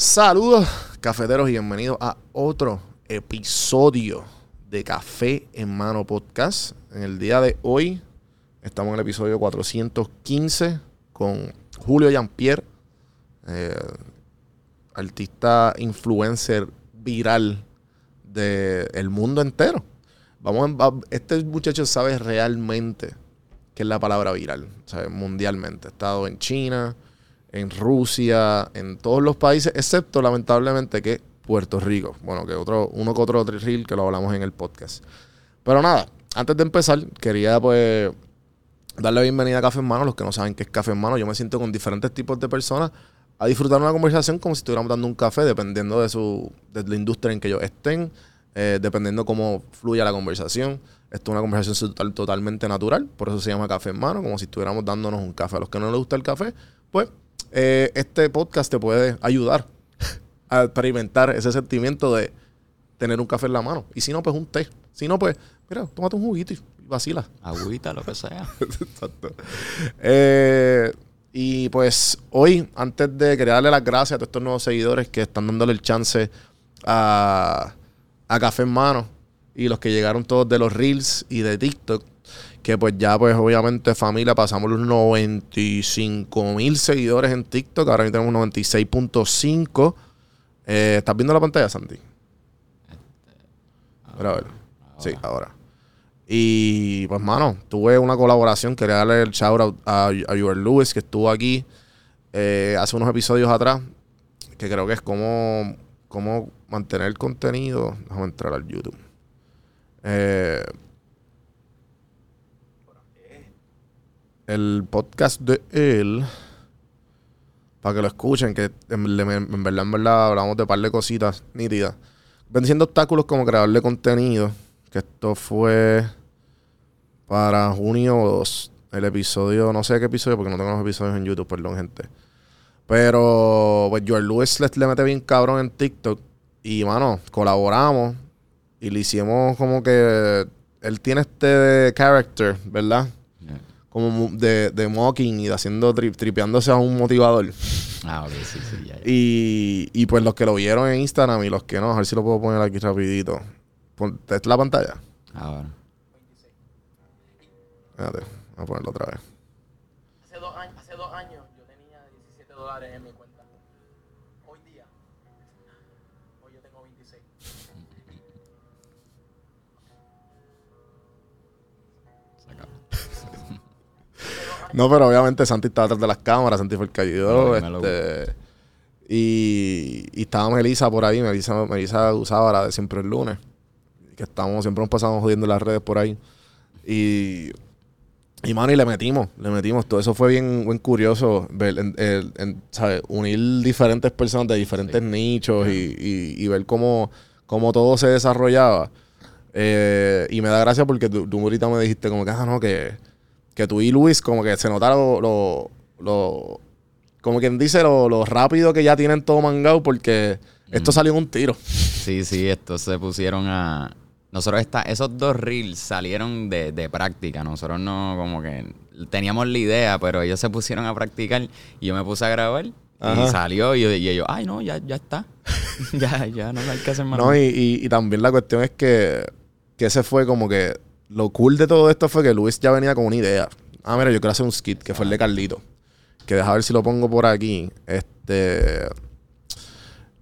Saludos, cafeteros, y bienvenidos a otro episodio de Café en Mano Podcast. En el día de hoy estamos en el episodio 415 con Julio Jean-Pierre, eh, artista influencer viral del mundo entero. Vamos este muchacho sabe realmente qué es la palabra viral, ¿sabe? mundialmente. Ha estado en China, en Rusia, en todos los países, excepto lamentablemente que Puerto Rico. Bueno, que otro, uno que otro reel que lo hablamos en el podcast. Pero nada, antes de empezar, quería pues darle bienvenida a Café en Mano. Los que no saben qué es Café en Mano, yo me siento con diferentes tipos de personas a disfrutar una conversación como si estuviéramos dando un café, dependiendo de su de la industria en que ellos estén, eh, dependiendo cómo fluya la conversación. Esto es una conversación total- totalmente natural, por eso se llama Café en Mano, como si estuviéramos dándonos un café. A los que no les gusta el café, pues eh, este podcast te puede ayudar a experimentar ese sentimiento de tener un café en la mano. Y si no, pues un té. Si no, pues, mira, tómate un juguito y vacila. Agüita, lo que sea. Exacto. Eh, y pues hoy, antes de quería darle las gracias a todos estos nuevos seguidores que están dándole el chance a, a Café en Mano y los que llegaron todos de los Reels y de TikTok, que pues ya pues obviamente familia pasamos los 95 mil seguidores en TikTok, ahora mismo tenemos 96.5. Eh, ¿Estás viendo la pantalla, Santi? Mira, a ver. Sí, ahora. Y pues, mano, tuve una colaboración. Quería darle el shout out a, a Yuber Lewis, que estuvo aquí eh, hace unos episodios atrás. Que creo que es cómo, cómo mantener el contenido. Déjame entrar al YouTube. Eh, el podcast de él. Para que lo escuchen, que en, verdad, en verdad, hablamos de par de cositas nítidas. Venciendo obstáculos como creador de contenido. Que esto fue para junio 2. El episodio, no sé qué episodio, porque no tengo los episodios en YouTube, perdón, gente. Pero, pues, George Lewis le, le mete bien cabrón en TikTok. Y, mano, colaboramos. Y le hicimos como que. Él tiene este character, ¿verdad? Como de, de mocking y de haciendo tri- tripeándose a un motivador. Ah, ok, sí, sí, ya, ya. Y, y pues los que lo vieron en Instagram y los que no, a ver si lo puedo poner aquí rapidito. Pon- ¿Esta es la pantalla? Ahora. Espérate, voy a ponerlo otra vez. No, pero obviamente Santi estaba atrás de las cámaras, Santi fue el que ayudó. Este, y, y estaba Melissa por ahí, Melissa, Melissa usaba la de siempre el lunes. Que estamos, siempre nos pasamos jodiendo en las redes por ahí. Y, y mano, y le metimos, le metimos. Todo eso fue bien, bien curioso, ver, en- el- en, ¿sabes? unir diferentes personas de diferentes nichos y, y- y ver cómo, cómo todo se desarrollaba. Eh, y me da gracia porque tú, tú ahorita me dijiste como que, ah, no, que, que tú y Luis como que se notara lo, lo, lo- como quien dice, lo, lo rápido que ya tienen todo mangado porque esto salió en un tiro. Sí, sí, estos se pusieron a. Nosotros está, esos dos reels salieron de, de práctica. Nosotros no, como que teníamos la idea, pero ellos se pusieron a practicar y yo me puse a grabar Ajá. y salió y, y ellos, ay, no, ya, ya está. ya, ya no hay que hacer más. No, nada". y, y- y también la cuestión es que, que ese fue como que lo cool de todo esto fue que Luis ya venía con una idea. Ah, mira, yo quiero hacer un skit, que fue el de Carlito. Que deja ver si lo pongo por aquí. Este.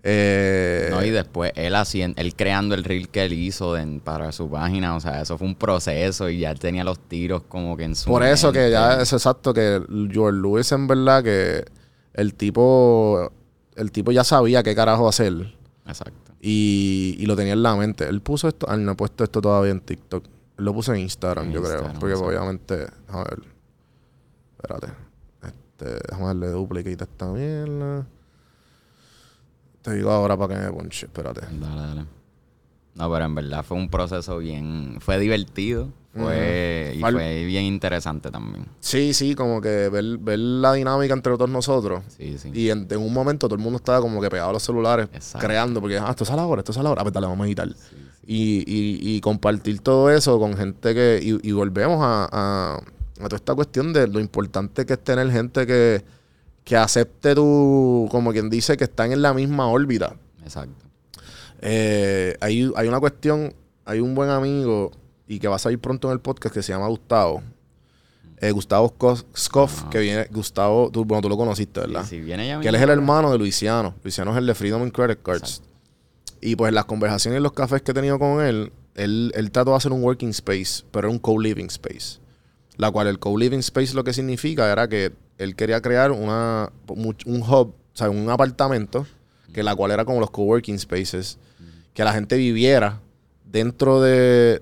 Eh, No, y después él haciendo, él creando el reel que él hizo en- para su página, o sea, eso fue un proceso y ya él tenía los tiros como que en su Por eso que ya es exacto que George Lewis en verdad que el tipo el tipo ya sabía qué carajo hacer Exacto. y, y lo tenía en la mente. Él puso esto, ah, no he puesto esto todavía en TikTok. Lo puso en Instagram, En yo creo. Porque obviamente, a ver. Espérate. Este, déjame darle duplicate a esta mierda. Te digo ahora para que me ponche, espérate. Dale, dale. No, pero en verdad fue un proceso bien. Fue divertido. Fue, y fue bien interesante también. Sí, sí, como que ver, ver la dinámica entre todos nosotros. Sí, sí. Y en, en un momento todo el mundo estaba como que pegado a los celulares, Exacto. creando, porque, ah, esto es a la hora, esto es a la hora, pues dale, vamos a editar. Y, y, y compartir todo eso con gente que. Y, y volvemos a, a, a toda esta cuestión de lo importante que es tener gente que, que acepte tu, como quien dice, que están en la misma órbita. Exacto. Eh, hay, hay una cuestión, hay un buen amigo y que va a salir pronto en el podcast que se llama Gustavo. Eh, Gustavo Scoff, Ah. que viene, Gustavo, tú, bueno, tú lo conociste, ¿verdad? Si viene ya Que él es el hermano de Luisiano. Luisiano es el de Freedom and Credit Cards. Y pues las conversaciones y los cafés que he tenido con él, él, él trató de hacer un working space, pero era un co-living space. La cual el co-living space lo que significa era que él quería crear una, un hub, o sea, un apartamento, que la cual era como los coworking spaces, que la gente viviera dentro de,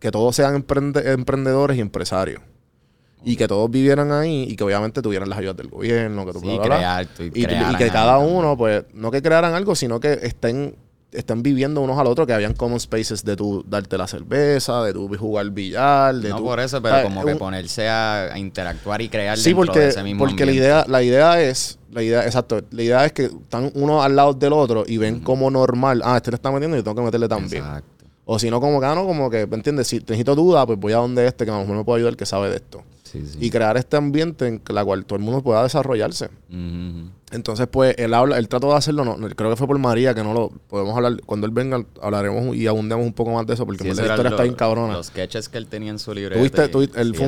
que todos sean emprende- emprendedores y empresarios. Y que todos vivieran ahí y que obviamente tuvieran las ayudas del gobierno, que tú Sí, bla, bla, bla. crear, Y, que cada uno, pues, no que crearan algo, sino que estén, estén viviendo unos al otro, que habían common spaces de tú darte la cerveza, de tú jugar billar, de No tú- por eso, pero ¿sabes? como que ponerse a, a interactuar y crear Sí, dentro de porque, ese mismo porque la ambiente. idea, la idea es, la idea, exacto, la idea es que están uno al lado del otro y ven como normal, ah, este le está metiendo y yo tengo que meterle también. Exacto. O si no, como que, ah, no, como que, ¿me entiendes? Si necesito duda, pues voy a donde este, que a lo mejor me puede ayudar, que sabe de esto. Sí, sí. Y crear este ambiente en la cual todo el mundo pueda desarrollarse. Entonces, pues, él habla, él trató de hacerlo, no, creo que fue por María, que no lo podemos hablar, cuando él venga, hablaremos y abundemos un poco más de eso, porque Sí, la historia está bien cabrona. Los sketches que él tenía en su libreta. Tuviste,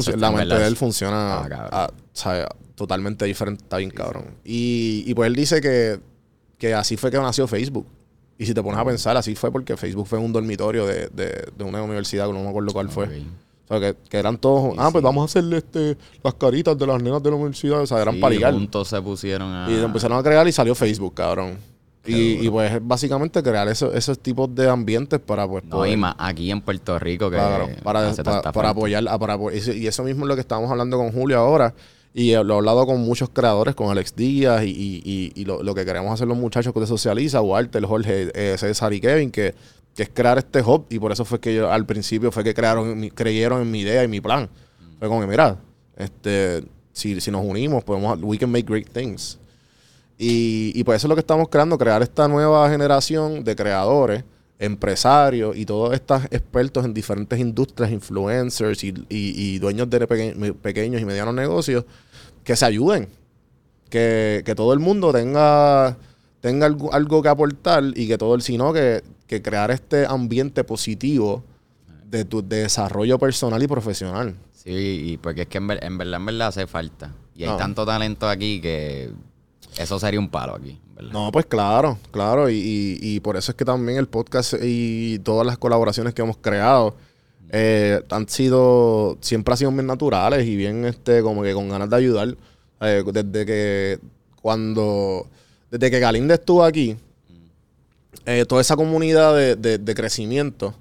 sí, la en mente de él funciona Ah, ah, totalmente diferente, está bien cabrón. Y, y pues él dice que, que así fue que nació Facebook. Y si te pones a pensar, así fue porque Facebook fue un dormitorio de, de, de una universidad, no me acuerdo cuál fue. O sea, que, que eran todos, Sí, ah, pues vamos a hacerle este, las caritas de las nenas de la universidad, o sea, eran Sí, para ligar. juntos se pusieron a... Y empezaron a crear y salió Facebook, cabrón. Y, y pues es básicamente crear esos, esos tipos de ambientes para pues No, y más aquí en Puerto Rico que Claro, para, para, para apoyar, ah, para y eso- eso mismo es lo que estamos hablando con Julio ahora. Y eh, lo he hablado con muchos creadores, con Alex Díaz y, y- lo, lo que queremos hacer los muchachos que de Socializa, Walter, Jorge, eh, César y Kevin, que, que es crear este hub. Y por eso fue que yo al principio fue que crearon, creyeron en mi idea y mi plan. Fue como que, mira, este, si, si nos unimos, podemos, we can make great things. Y, y pues eso es lo que estamos creando, crear esta nueva generación de creadores, empresarios y todos estos expertos en diferentes industrias, influencers y, y- y dueños de peque- pequeños y medianos negocios que se ayuden. Que, que todo el mundo tenga, tenga algo, algo que aportar y que todo el, sino que, que crear este ambiente positivo de tu de desarrollo personal y profesional. Sí, y porque es que en, ver- en verdad, en verdad hace falta. Y hay No. tanto talento aquí que eso sería un palo aquí. No, pues claro, claro. Y, y- y por eso es que también el podcast y todas las colaboraciones que hemos creado eh, han sido, siempre han sido bien naturales y bien, este, como que con ganas de ayudar. Eh, desde que cuando, desde que Galinde estuvo aquí, eh, toda esa comunidad de, de- de crecimiento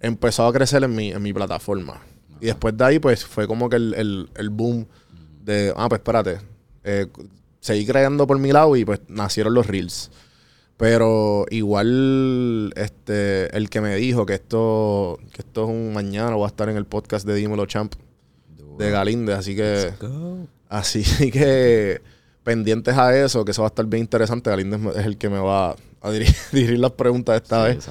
empezó a crecer en mi, en mi plataforma. Y después de ahí, pues fue como que el, el- el boom de, ah, pues espérate, eh, seguí creando por mi lado y pues nacieron los reels. Pero igual, este, el que me dijo que esto, que esto es un mañana, va a estar en el podcast de Dímelo Champ de Galinde, así que, así que pendientes a eso, que eso va a estar bien interesante. Galinde es, el que me va a dirigir, dirigir las preguntas esta Sí, vez.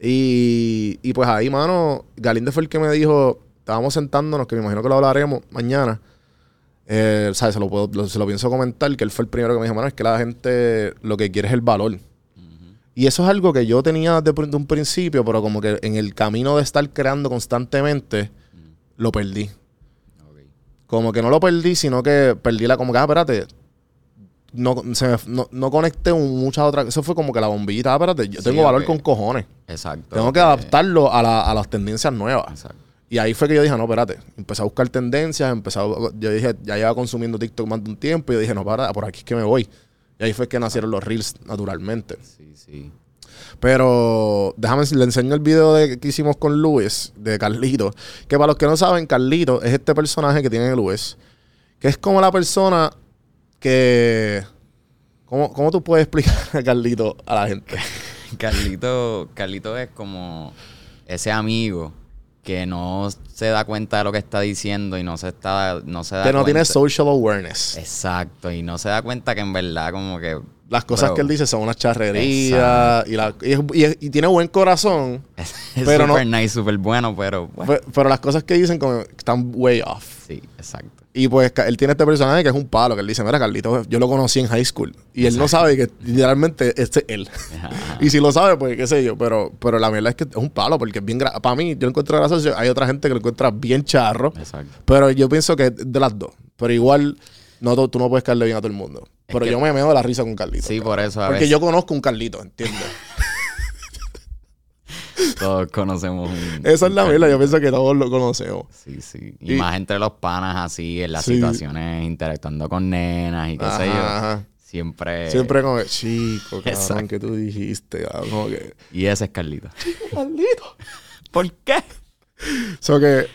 Y, y pues ahí, mano, Galinde fue el que me dijo, estábamos sentándonos, que me imagino que lo hablaremos mañana. Eh, ¿sabes? Se lo, puedo- lo- se lo pienso comentar, que él fue el primero que me dijo, mano, es que la gente lo que quiere es el valor. Y eso es algo que yo tenía desde de un principio, pero como que en el camino de estar creando constantemente, lo perdí. Como que no lo perdí, sino que perdí la como que, ah, espérate. No, se me- no, no conecté muchas otras. Eso fue como que la bombillita, ah, espérate, yo Sí, tengo valor con cojones. Exacto. Tengo que adaptarlo a, la- a las tendencias nuevas. Exacto. Y ahí fue que yo dije, no, espérate. Empecé a buscar tendencias, empecé a- yo dije, ya llevaba consumiendo TikTok más de un tiempo. Y yo dije, no, para, por aquí es que me voy. Y ahí fue que nacieron los Reels naturalmente. Sí, sí. Pero déjame, le enseño el video de, que hicimos con Luis, de Carlito. Que para los que no saben, Carlito es este personaje que tiene Luis. Que es como la persona que... ¿Cómo, cómo tú puedes explicar a Carlito a la gente? Carlito, Carlito es como ese amigo que no se da cuenta de lo que está diciendo y no se está no se da Que no tiene social awareness. Exacto, y no se da cuenta que en verdad como que Las cosas bro, que él dice son unas charrerías. Y, la- y es- y es- y tiene buen corazón. es no- super nice, súper bueno, pero bueno, Pero las cosas que dicen como están way off. sí, exacto. Y pues él tiene este personaje que es un palo, que él dice, mira, Carlito, yo lo conocí en high school. Y él no sabe que literalmente este es él. y si lo sabe, pues qué sé yo. Pero, pero la verdad es que es un palo, porque es bien... gra- Para mí, yo lo encuentro gracioso. Hay otra gente que lo encuentra bien charro. Exacto. Pero yo pienso que es de las dos. Pero igual, no, tú no puedes caerle bien a todo el mundo. Pero yo me meo de la risa con Carlito. Sí, por eso a Porque veces yo conozco un Carlito, ¿entiendes? todos conocemos un... Esa es la verdad. Yo pienso que todos lo conocemos. Sí, sí. Y, Y- más entre los panas así, en las Sí. situaciones, interactuando con nenas y qué sé yo. Ajá. Siempre... Siempre como que, chico, cabrón, que tú dijiste, como que, Y ese es Carlito. Carlito. ¿Por qué? So que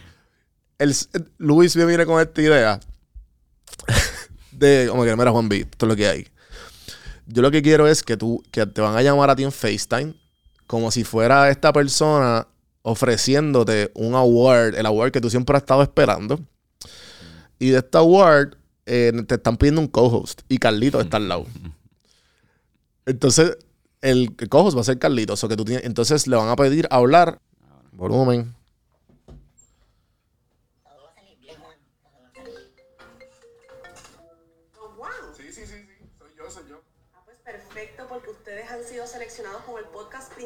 el, Luis me viene con esta idea de como que mira Juan B, esto es lo que hay. Yo lo que quiero es que tú, que te van a llamar a ti en FaceTime como si fuera esta persona ofreciéndote un award, el award que tú siempre has estado esperando. Y de este award eh, te están pidiendo un co-host y Carlito está al lado. Entonces, el, co-host va a ser Carlito. so que tú tienes- entonces le van a pedir hablar. Volumen.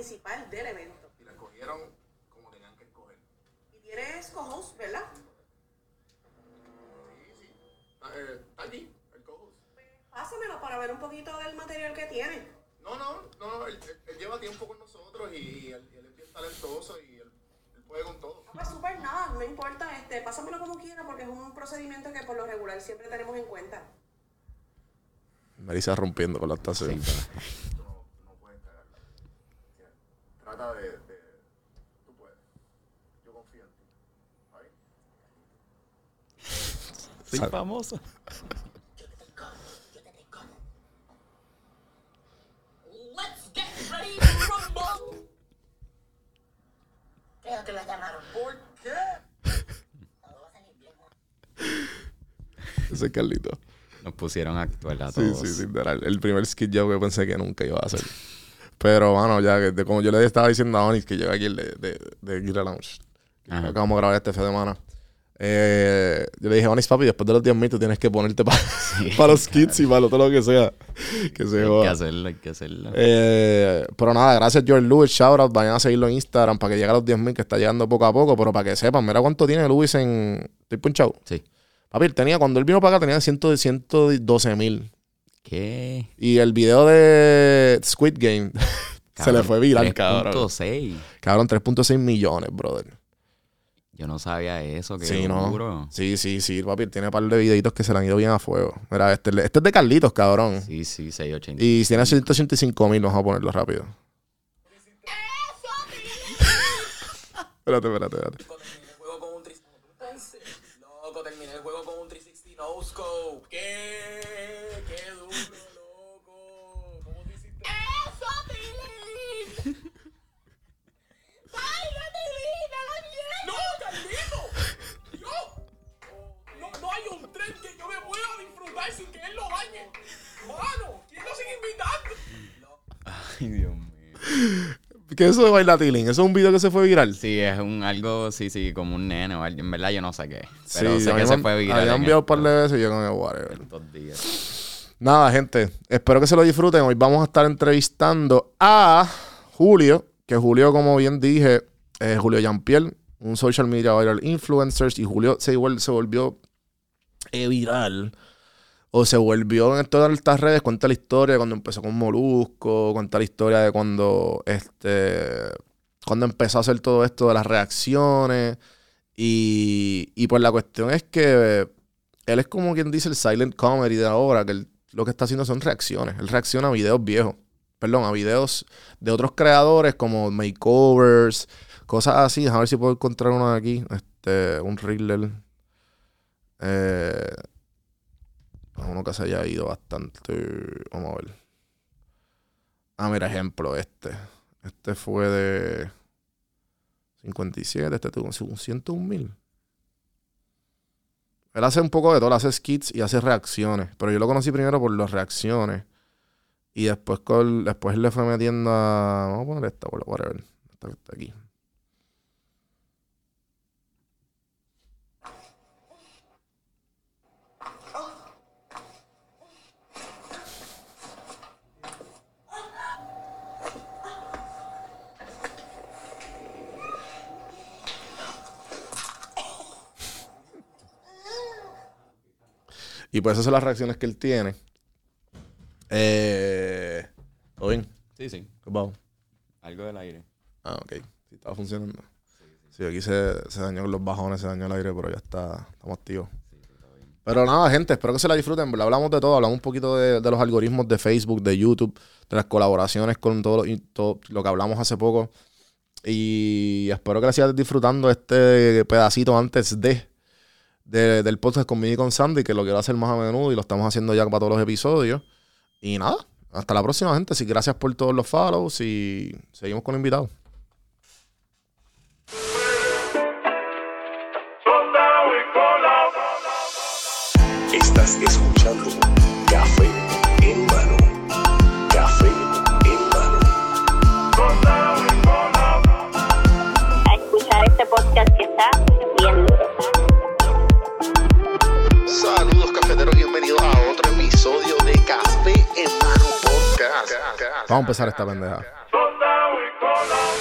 Principal del evento. Y la escogieron como tenían que escoger. Y tienes co-host, ¿verdad? Sí, sí. Está aquí, el co-host. Pásamelo para ver un poquito del material que tiene. No, no, no. Él, él- él lleva tiempo con nosotros y él, él es bien talentoso y él, él puede con todo. Ah, pues súper nada, no importa, este, pásamelo como quiera porque es un procedimiento que por lo regular siempre tenemos en cuenta. Marisa rompiendo con la taza. Sí, No, no puedes cagarla. Trata de, de... Tú puedes. Yo confío en ti. ¿Ahí? Soy famoso. Let's get ready to rumble. Creo que la llamaron. ¿Por qué? Todo va a salir bien. Ese es Carlito. Nos pusieron a actuar a Sí, todos. sí, sí. literal. El primer skit yo que pensé que nunca iba a hacer. Pero, bueno, ya que como yo le estaba diciendo a Onyx que llega aquí el de, de, de Lounge. Acabamos de grabar este fin de semana. Eh, yo le dije, Onyx, papi, después de los 10 mil tú tienes que ponerte para los skits y para lo, todo lo que sea. Que se Hay que hacerlo, hay que hacerlo. Eh, pero nada, gracias George Lewis, shout out, vayan a seguirlo en Instagram para que llegue a los 10.000 que está llegando poco a poco, pero para que sepan, mira cuánto tiene Lewis en... Estoy punchado. Sí. Papi, tenía, cuando él vino para acá tenía 100 112 mil. ¿Qué? Y el video de Squid Game se le fue viral, cabrón. 3.6. Cabrón, 3.6 millones, brother. Yo no sabía eso, qué Sí, ¿no? duro. Sí, sí, sí, papi, tiene un par de videitos que se le han ido bien a fuego. Mira, este, este es de Carlitos, cabrón. Sí, sí, 680. Y tiene 185 mil, vamos a ponerlo rápido. espérate, espérate, espérate. Loco, terminé el juego con un 360. Loco, terminé el juego con un 360 no scope. Qué ¿Qué es eso de bailatilín? ¿Eso es un video que se fue viral? Sí, es un algo, sí, sí, como un nene o. En verdad yo no sé qué. Pero Sí, sé que se fue viral. Había en enviado un par de veces y yo con el whatever. Nada, gente. Espero que se lo disfruten. Hoy vamos a estar entrevistando a Julio, que Julio, como bien dije, es Julio Jean-Pierre, un social media viral influencer. Y Julio se, vuel- se volvió eh, viral. O se volvió en todas estas redes. Cuenta la historia de cuando empezó con Molusco. Cuenta la historia de cuando este. Cuando empezó a hacer todo esto de las reacciones. Y, y pues la cuestión es que él es como quien dice el silent comedy de ahora, que lo que está haciendo son reacciones. Él reacciona a videos viejos. Perdón, a videos de otros creadores como makeovers, cosas así. A ver si puedo encontrar uno de aquí. Este, un thriller. Eh, uno que se haya ido bastante. Vamos a ver. Ah, mira, ejemplo, este. Este fue de 57, este tuvo un 101 mil. Él hace un poco de todo, hace skits y hace reacciones. Pero yo lo conocí primero por las reacciones. Y después, con, después le fue metiendo a. Vamos a poner esta, whatever. Esta que está aquí. Y pues esas son las reacciones que él tiene. Eh, ¿Todo bien? Sí, sí. ¿Qué pasó? Algo del aire. Ah, ok. Sí, estaba funcionando. Sí, aquí se, se dañó los bajones, se dañó el aire, pero ya está, estamos activos. Pero nada, gente, espero que se la disfruten. Hablamos de todo, hablamos un poquito de, de los algoritmos de Facebook, de YouTube, de las colaboraciones con todo lo, todo lo que hablamos hace poco. Y espero que la sigas disfrutando este pedacito antes de, de- del podcast conmigo y con Sandy, que lo quiero hacer más a menudo y lo estamos haciendo ya para todos los episodios. Y nada, hasta la próxima, gente. Sí, gracias por todos los follows y seguimos con el invitado. Estás escuchando Café en Mano Podcast. Vamos a empezar esta pendeja.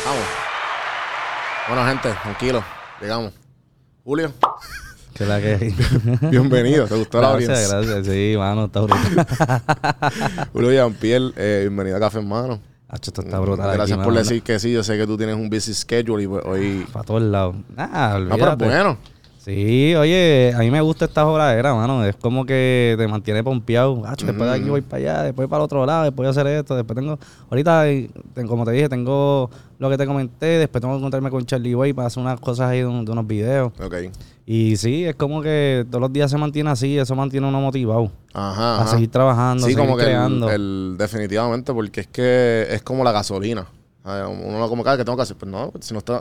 Vamos. Bueno, gente, tranquilo, llegamos. Julio, Que la que bienvenido, ¿te gustó la Gracias, audiencia? gracias. Sí, mano, está brutal. Julio Jean-Pierre, eh, bienvenido a Café en Mano. Hacho, esto está brutal. Gracias aquí, por mano. decir que sí, yo sé que tú tienes un busy schedule y pues hoy... Para todos lados. Ah, No, pero olvídate. bueno. Sí, oye, a mí me gusta esta joradera, mano. Es como que te mantiene pompeado. Hacho, después de aquí voy para allá, después para el otro lado, después voy a hacer esto, después tengo... Ahorita, eh, como te dije, tengo lo que te comenté, después tengo que encontrarme con Charlie Way para hacer unas cosas ahí de, un- de unos videos. Ok. Y sí, es como que todos los días se mantiene así, eso mantiene a uno motivado. Ajá. A ajá. seguir trabajando, Sí, seguir como que el- definitivamente, porque es que es como la gasolina. Uno no como cada que tengo que hacer, pues no, si no está,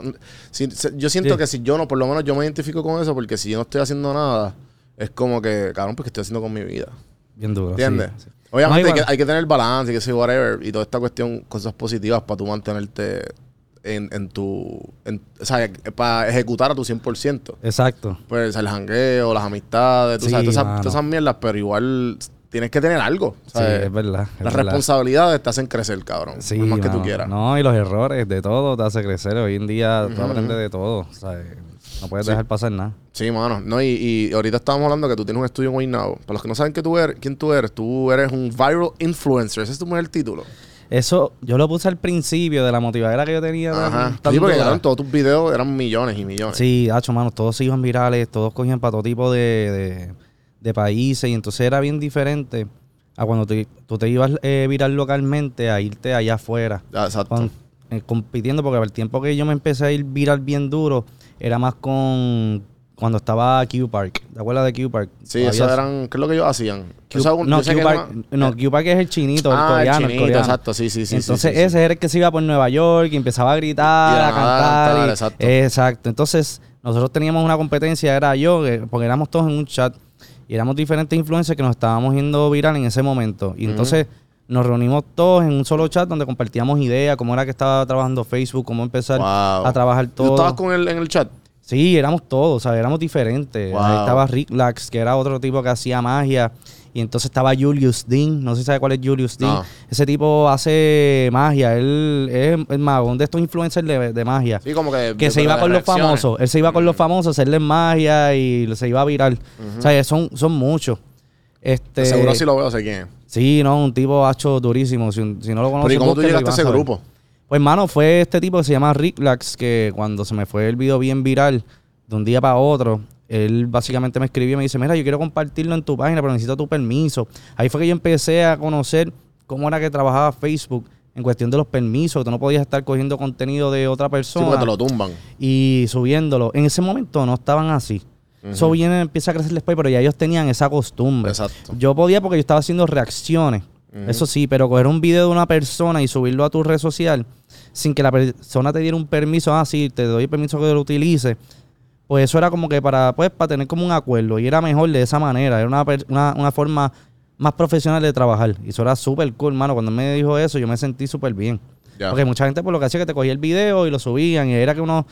si- yo siento Sí. que si yo no, por lo menos yo me identifico con eso, porque si yo no estoy haciendo nada, es como que, cabrón, pues que estoy haciendo con mi vida. Bien duro. ¿Entiendes? sí, sí. Obviamente hay, que, hay que tener balance y que sé, whatever, y toda esta cuestión, cosas positivas para tú mantenerte en, en tu, en- o sea, para ejecutar a tu 100%. Exacto. Pues el jangueo, las amistades, tú Sí, sabes, todas esas, todas esas mierdas, pero igual tienes que tener algo. Sí, ¿sabes? es verdad. es Las verdad. responsabilidades te hacen crecer, cabrón. Sí, por más que tú quieras. No, y los errores de todo te hace crecer. Hoy en día tú aprendes de todo. ¿sabes? No puedes dejar pasar nada. Sí, mano. No, y, y ahorita estábamos hablando que tú tienes un estudio en Guaynabo. Para los que no saben que tú eres, quién tú eres, tú eres un viral influencer. Ese es tu primer título. Eso yo lo puse al principio de la motivadera que yo tenía. Ajá. tan Sí, porque cabrón, todos tus videos eran millones y millones. Sí, hacho, mano, todos se iban virales, todos cogían para todo tipo de, de- de países y entonces era bien diferente a cuando te- tú te ibas eh, viral localmente a irte allá afuera. Ah, exacto. con- eh, compitiendo, porque el tiempo que yo me empecé a ir viral bien duro era más con cuando estaba Q Park. ¿Te acuerdas de Q Park? Sí, Todavía eso se- eran... ¿Qué es lo que ellos hacían? Q- algún- no, yo Q Park, no, Q Park es el chinito, el Ah, coreano. el el chinito, coreano. exacto, sí, sí, sí, Entonces sí, sí. ese era el que se iba por Nueva York y empezaba a gritar, Y a a cantar. cantar, y- exacto. exacto. Entonces nosotros teníamos una competencia, era yo, porque éramos todos en un chat y éramos diferentes influencers que nos estábamos yendo viral en ese momento. Y entonces nos reunimos todos en un solo chat donde compartíamos ideas, cómo era que estaba trabajando Facebook, cómo empezar Wow. a trabajar ¿Tú todo. estabas con él en el chat? Sí, éramos todos, o sea, éramos diferentes. Wow. Ahí estaba Rick Lax, que era otro tipo que hacía magia. Y entonces estaba Julius Dean, no sé si sabe cuál es Julius Dean. No. Ese tipo hace magia, él es el mago, de estos influencers de, de magia. Sí, como que... que se iba con los famosos, él se iba con los famosos a hacerles magia y se iba a viral. O sea, son, son muchos. Este, Seguro si lo veo, sé quién es. Sí, no, un tipo hacho durísimo. Si, si no lo conoces, Pero ¿y cómo tú llegaste a ese grupo? Pues, hermano, fue este tipo que se llama Rick Lax, que cuando se me fue el video bien viral, de un día para otro, él básicamente me escribió y me dice, mira, yo quiero compartirlo en tu página, pero necesito tu permiso. Ahí fue que yo empecé a conocer cómo era que trabajaba Facebook en cuestión de los permisos, que tú no podías estar cogiendo contenido de otra Sí, persona porque te lo tumban. y subiéndolo. En ese momento no estaban así. Eso viene, empieza a crecer después, pero ya ellos tenían esa costumbre. Exacto. Yo podía porque yo estaba haciendo reacciones. Eso sí, pero coger un video de una persona y subirlo a tu red social sin que la persona te diera un permiso, ah, sí, te doy permiso que lo utilice, pues eso era como que para, pues, para tener como un acuerdo. Y era mejor de esa manera. Era una, una, una forma más profesional de trabajar. Y eso era súper cool, mano. Cuando él me dijo eso, yo me sentí súper bien. Porque mucha gente por lo que hacía que te cogía el video y lo subían. Y era que uno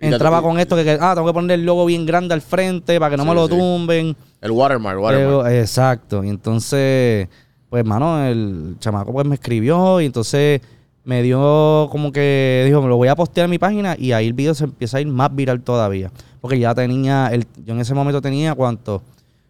entraba con esto que, que, ah, tengo que poner el logo bien grande al frente para que no Sí, me lo sí. tumben. El watermark, watermark. Exacto. Y entonces, pues, hermano, el chamaco pues me escribió y entonces me dio como que dijo, me lo voy a postear en mi página y ahí el video se empieza a ir más viral todavía. Porque ya tenía, el, yo en ese momento tenía cuánto,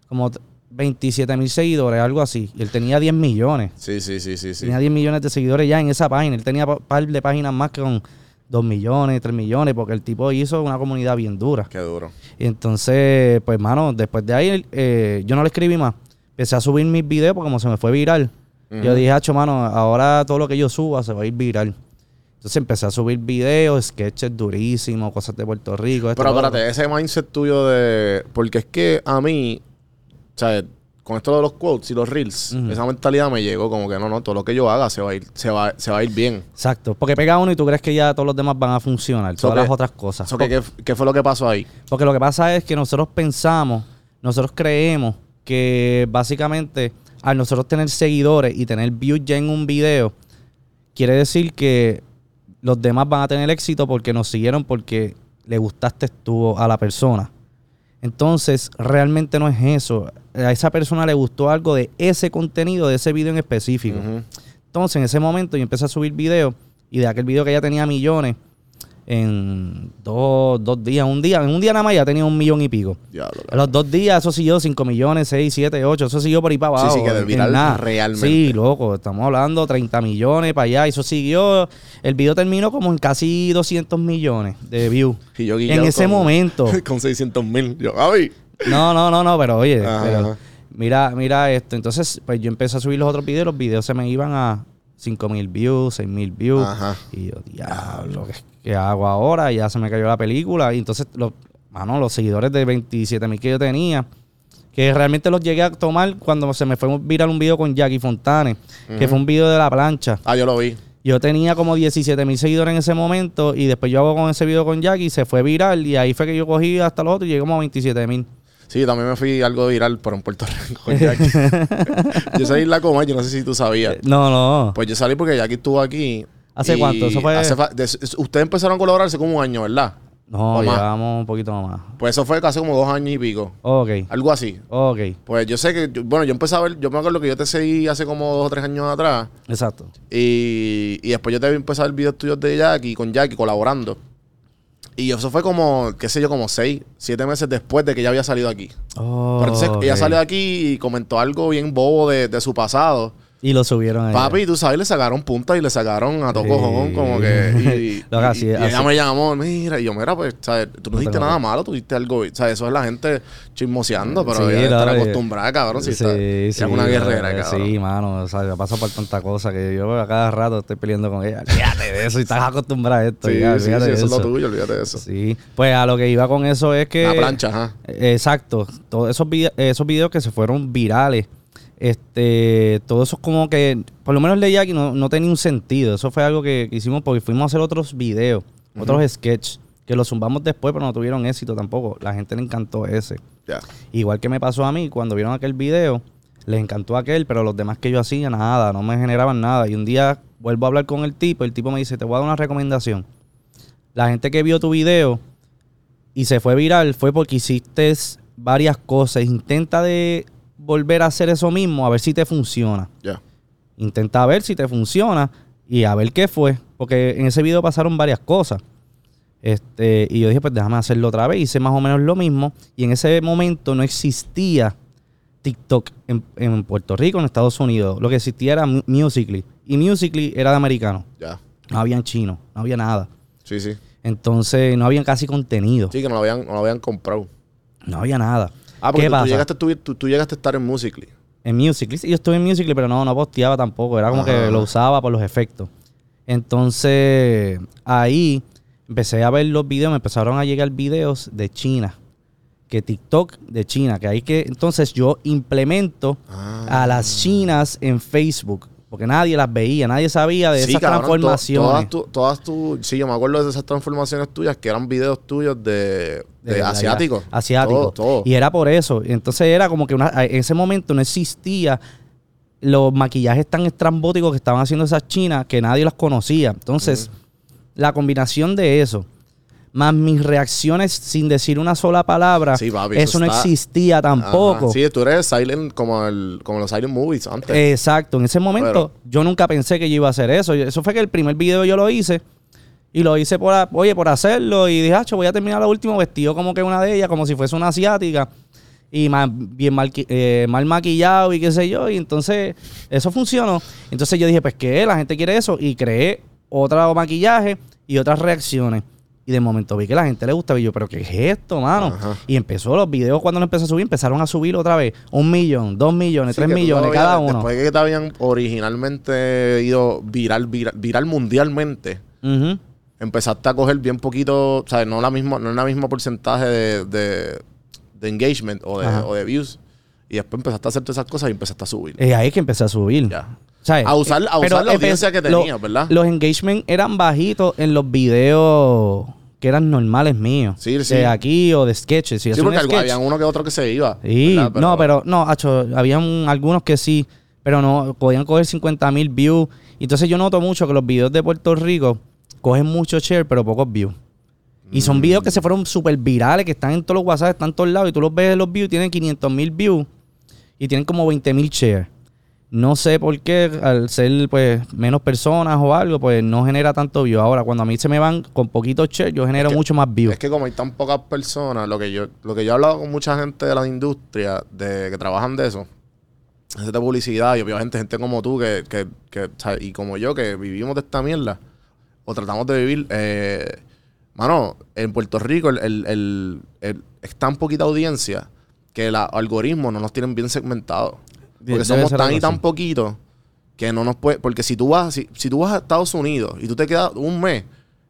como t- 27 mil seguidores, algo así. Y él tenía 10 millones. Sí, sí, sí, sí, sí. Tenía 10 millones de seguidores ya en esa página. Él tenía un par de páginas más que con 2 millones, 3 millones, porque el tipo hizo una comunidad bien dura. Qué duro. Y entonces, pues, mano, después de ahí, eh, yo no le escribí más. Empecé a subir mis videos porque como se me fue viral. Yo dije, hacho, mano, ahora todo lo que yo suba se va a ir viral. Entonces empecé a subir videos, sketches durísimos, cosas de Puerto Rico. Pero espérate, ese mindset tuyo de. Porque es que a mí, o sea, con esto de los quotes y los reels, esa mentalidad me llegó como que no, no, todo lo que yo haga se va a ir, se va, se va a ir bien. Exacto, porque pega uno y tú crees que ya todos los demás van a funcionar, So todas que- las otras cosas. So, ¿qué, qué, qué fue lo que pasó ahí? Porque lo que pasa es que nosotros pensamos, nosotros creemos que básicamente al nosotros tener seguidores y tener views ya en un video, quiere decir que los demás van a tener éxito porque nos siguieron porque le gustaste tú a la persona. Entonces, realmente no es eso. A esa persona le gustó algo de ese contenido, de ese video en específico. Entonces, en ese momento yo empecé a subir videos y de aquel video que ya tenía millones, en dos, dos días, un día, en un día nada más ya tenía un millón y pico. Diablo, A los dos días eso siguió 5 millones, 6, 7, 8, eso siguió por ahí para Sí, abajo. sí, que de en viral nada. realmente. Sí, loco, estamos hablando 30 millones para allá, eso siguió, el video terminó como en casi 200 millones de views. Y yo En ese con- momento. con 600 mil. Yo, ay. No, no, no, no, pero oye, Ajá, pero ajá. mira, mira esto. Entonces, pues yo empecé a subir los otros videos, los videos se me iban a 5 mil views, 6 mil views. Ajá. Y yo, diablo, ¿qué, qué hago ahora? Y ya se me cayó la película. Y entonces, los, mano, los seguidores de 27 mil que yo tenía, que realmente los llegué a tomar cuando se me fue viral un video con Jackie Fontane, que fue un video de la plancha. Ah, yo lo vi. Yo tenía como 17 mil seguidores en ese momento y después yo hago con ese video con Jackie, se fue viral y ahí fue que yo cogí hasta los otros y llegué como a 27 mil. Sí, yo también me fui algo viral, pero en Puerto Rico con Jackie. yo salí en la coma, yo no sé si tú sabías. No, no. Pues yo salí porque Jackie estuvo aquí. ¿Hace cuánto? Eso fue- hace de- ustedes empezaron a colaborar hace como un año, ¿verdad? no, llevamos un poquito más. Pues eso fue casi como dos años y pico. Ok, Algo así. ok, Pues yo sé que, yo- bueno, yo empecé a ver, yo me acuerdo que yo te seguí hace como dos o tres años atrás. exacto. Y, y después yo te vi empezar a ver videos tuyos de Jackie, con Jackie, colaborando. Y eso fue como, qué sé yo, como seis, siete meses después de que ella había salido aquí. Oh, Pero entonces ella salió aquí y comentó algo bien bobo de, de su pasado. Y lo subieron ahí. Papi, tú sabes, le sacaron punta y le sacaron a tocojón, Sí. como que. Y, y- así- y así- ella me llamó, mira, y yo, mira, pues, ¿sabes? Tú no No dijiste nada que- malo, tú dijiste algo. ¿Sabes? Eso es la gente chismoseando, pero Sí, ella está no, eh, acostumbrada, cabrón. Si está, ella es una sí, guerrera, eh, cabrón. Sí, mano, o sea, pasa por tanta cosa que yo a cada rato estoy peleando con ella. Fíjate de eso y estás acostumbrada a esto. Sí, ya, sí, sí, eso es lo tuyo, olvídate de eso. Sí, pues a lo que iba con eso es que... La plancha, ajá. Exacto, todos esos, esos videos que se fueron virales, este, todo eso es como que, por lo menos de Jackie no, no tenía un sentido. Eso fue algo que, que hicimos porque fuimos a hacer otros videos, otros sketches, que los zumbamos después, pero no tuvieron éxito tampoco. La gente le encantó ese. Ya. Igual que me pasó a mí, cuando vieron aquel video, les encantó aquel, pero los demás que yo hacía, nada, no me generaban nada. Y un día vuelvo a hablar con el tipo, y el tipo me dice, te voy a dar una recomendación. La gente que vio tu video y se fue viral fue porque hiciste varias cosas. Intenta de volver a hacer eso mismo, a ver si te funciona. Ya. Intenta ver si te funciona y a ver qué fue. Porque en ese video pasaron varias cosas. Este, y yo dije, pues déjame hacerlo otra vez. Hice más o menos lo mismo. Y en ese momento no existía TikTok en, en Puerto Rico, en Estados Unidos. Lo que existía era Mu- Musical.ly. Y Musical.ly era de americano. Ya. No había en chino, no había nada. Sí, sí. Entonces no había casi contenido. Sí, que no lo habían, no lo habían comprado. No había nada. Ah, porque ¿Qué tú, pasa? tú llegaste, a estu- tú, tú llegaste a estar en Musically. En Musical.ly. Sí, yo estuve en Musical.ly, pero no, no posteaba tampoco. Era como Ajá. que lo usaba por los efectos. Entonces, ahí empecé a ver los videos. Me empezaron a llegar videos de China. Que TikTok de China. Que ahí que... Entonces, yo implemento Ah. a las chinas en Facebook. Porque nadie las veía. Nadie sabía de Sí, esas cabrón, to- transformaciones. Todas, tu- todas tu, sí, yo me acuerdo de esas transformaciones tuyas que eran videos tuyos de, de, de asiáticos. Y era por eso. Entonces era como que una, en ese momento no existía los maquillajes tan estrambóticos que estaban haciendo esas chinas que nadie las conocía. Entonces, la combinación de eso, más mis reacciones sin decir una sola palabra, Sí, papi, eso, eso no existía tampoco. Ajá. Sí, tú eres silent como, el, como los silent movies antes. Exacto, en ese momento Pero- yo nunca pensé que yo iba a hacer eso. Eso fue que el primer video yo lo hice y lo hice por, oye, por hacerlo y dije, "Acho, voy a terminar lo último vestido como que una de ellas, como si fuese una asiática. y más, bien mal, eh, mal maquillado y qué sé yo. Y entonces eso funcionó. Entonces yo dije, pues que la gente quiere eso y creé otro maquillaje y otras reacciones. Y de momento vi que la gente le gusta. Y yo, ¿pero qué es esto, mano? Ajá. Y empezó los videos cuando lo empezó a subir, empezaron a subir otra vez. Un millón, dos millones, Sí, tres millones todavía, cada uno. Después de que te habían originalmente ido viral, viral, viral mundialmente, empezaste a coger bien poquito, o sea, no la misma, no el mismo porcentaje de, de, de engagement o de, o de views. Y después empezaste a hacer todas esas cosas y empezaste a subir. Es ahí que empecé a subir. Ya. ¿Sabes? A usar- a usar la empe- audiencia que lo- tenías, ¿verdad? Los engagement eran bajitos en los videos que eran normales míos. Sí, sí. De aquí o de sketches. Si Sí, porque sketch- había uno que otro que se iba. Sí, no, pero no, hacho, habían algunos que sí, pero no, podían coger 50 mil views. Entonces yo noto mucho que los videos de Puerto Rico cogen mucho share, pero pocos views. Y Mm. son videos que se fueron súper virales, que están en todos los WhatsApp, están en todos lados, y tú los ves en los views, tienen 500 mil views y tienen como 20 mil shares. No sé por qué, al ser pues menos personas o algo, pues no genera tanto view. Ahora, cuando a mí se me van con poquitos shares, yo genero que- mucho más views. Es que como hay tan pocas personas, lo que yo, lo que yo he hablado con mucha gente de la industria, de que trabajan de eso, gente de publicidad y obviamente gente como tú que, que, que, y como yo que vivimos de esta mierda, o tratamos de vivir, eh, mano, en Puerto Rico el, el- el- el- es tan poquita audiencia que los algoritmos no nos tienen bien segmentados. Porque somos tan y tan poquitos que no nos puede. Porque si tú vas, si, si tú vas a Estados Unidos y tú te quedas un mes,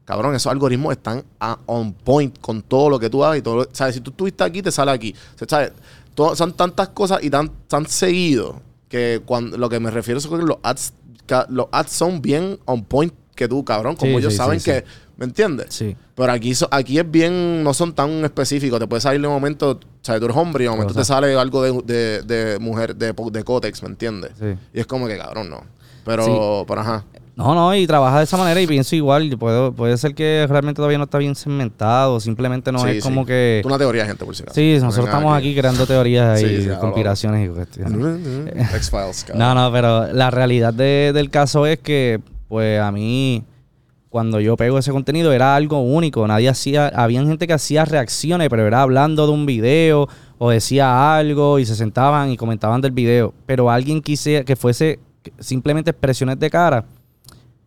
cabrón, esos algoritmos están a- on point con todo lo que tú hagas y todo. lo- ¿Sabes? Si tú estuviste aquí, te sale aquí. ¿sabes? Todo- son tantas cosas y tan, tan seguidos que cuando lo que me refiero es que los ads, los ads son bien on point que tú, cabrón. Como Sí, ellos sí, saben sí, que. ¿Me entiendes? Sí. Pero aquí, so- aquí es bien, no son tan específicos. Te puede salir de un momento, o sea, tú eres hombre y de momento O sea. te sale algo de, de, de mujer, de, de cótex, ¿me entiendes? Sí. Y es como que, cabrón, no. Pero, pero ajá. No, no, y trabaja de esa manera y pienso igual. puede ser que realmente todavía no está bien segmentado, simplemente no Sí, es como que... Es una teoría, gente, por si acaso. Sí, No nosotros estamos aquí creando teorías Sí, y conspiraciones y cuestiones. X-Files. No, no, pero la realidad de- del caso es que, pues a mí, cuando yo pego ese contenido, era algo único. Nadie hacía, habían gente que hacía reacciones, pero era hablando de un video o decía algo y se sentaban y comentaban del video. Pero alguien quise que fuese simplemente expresiones de cara,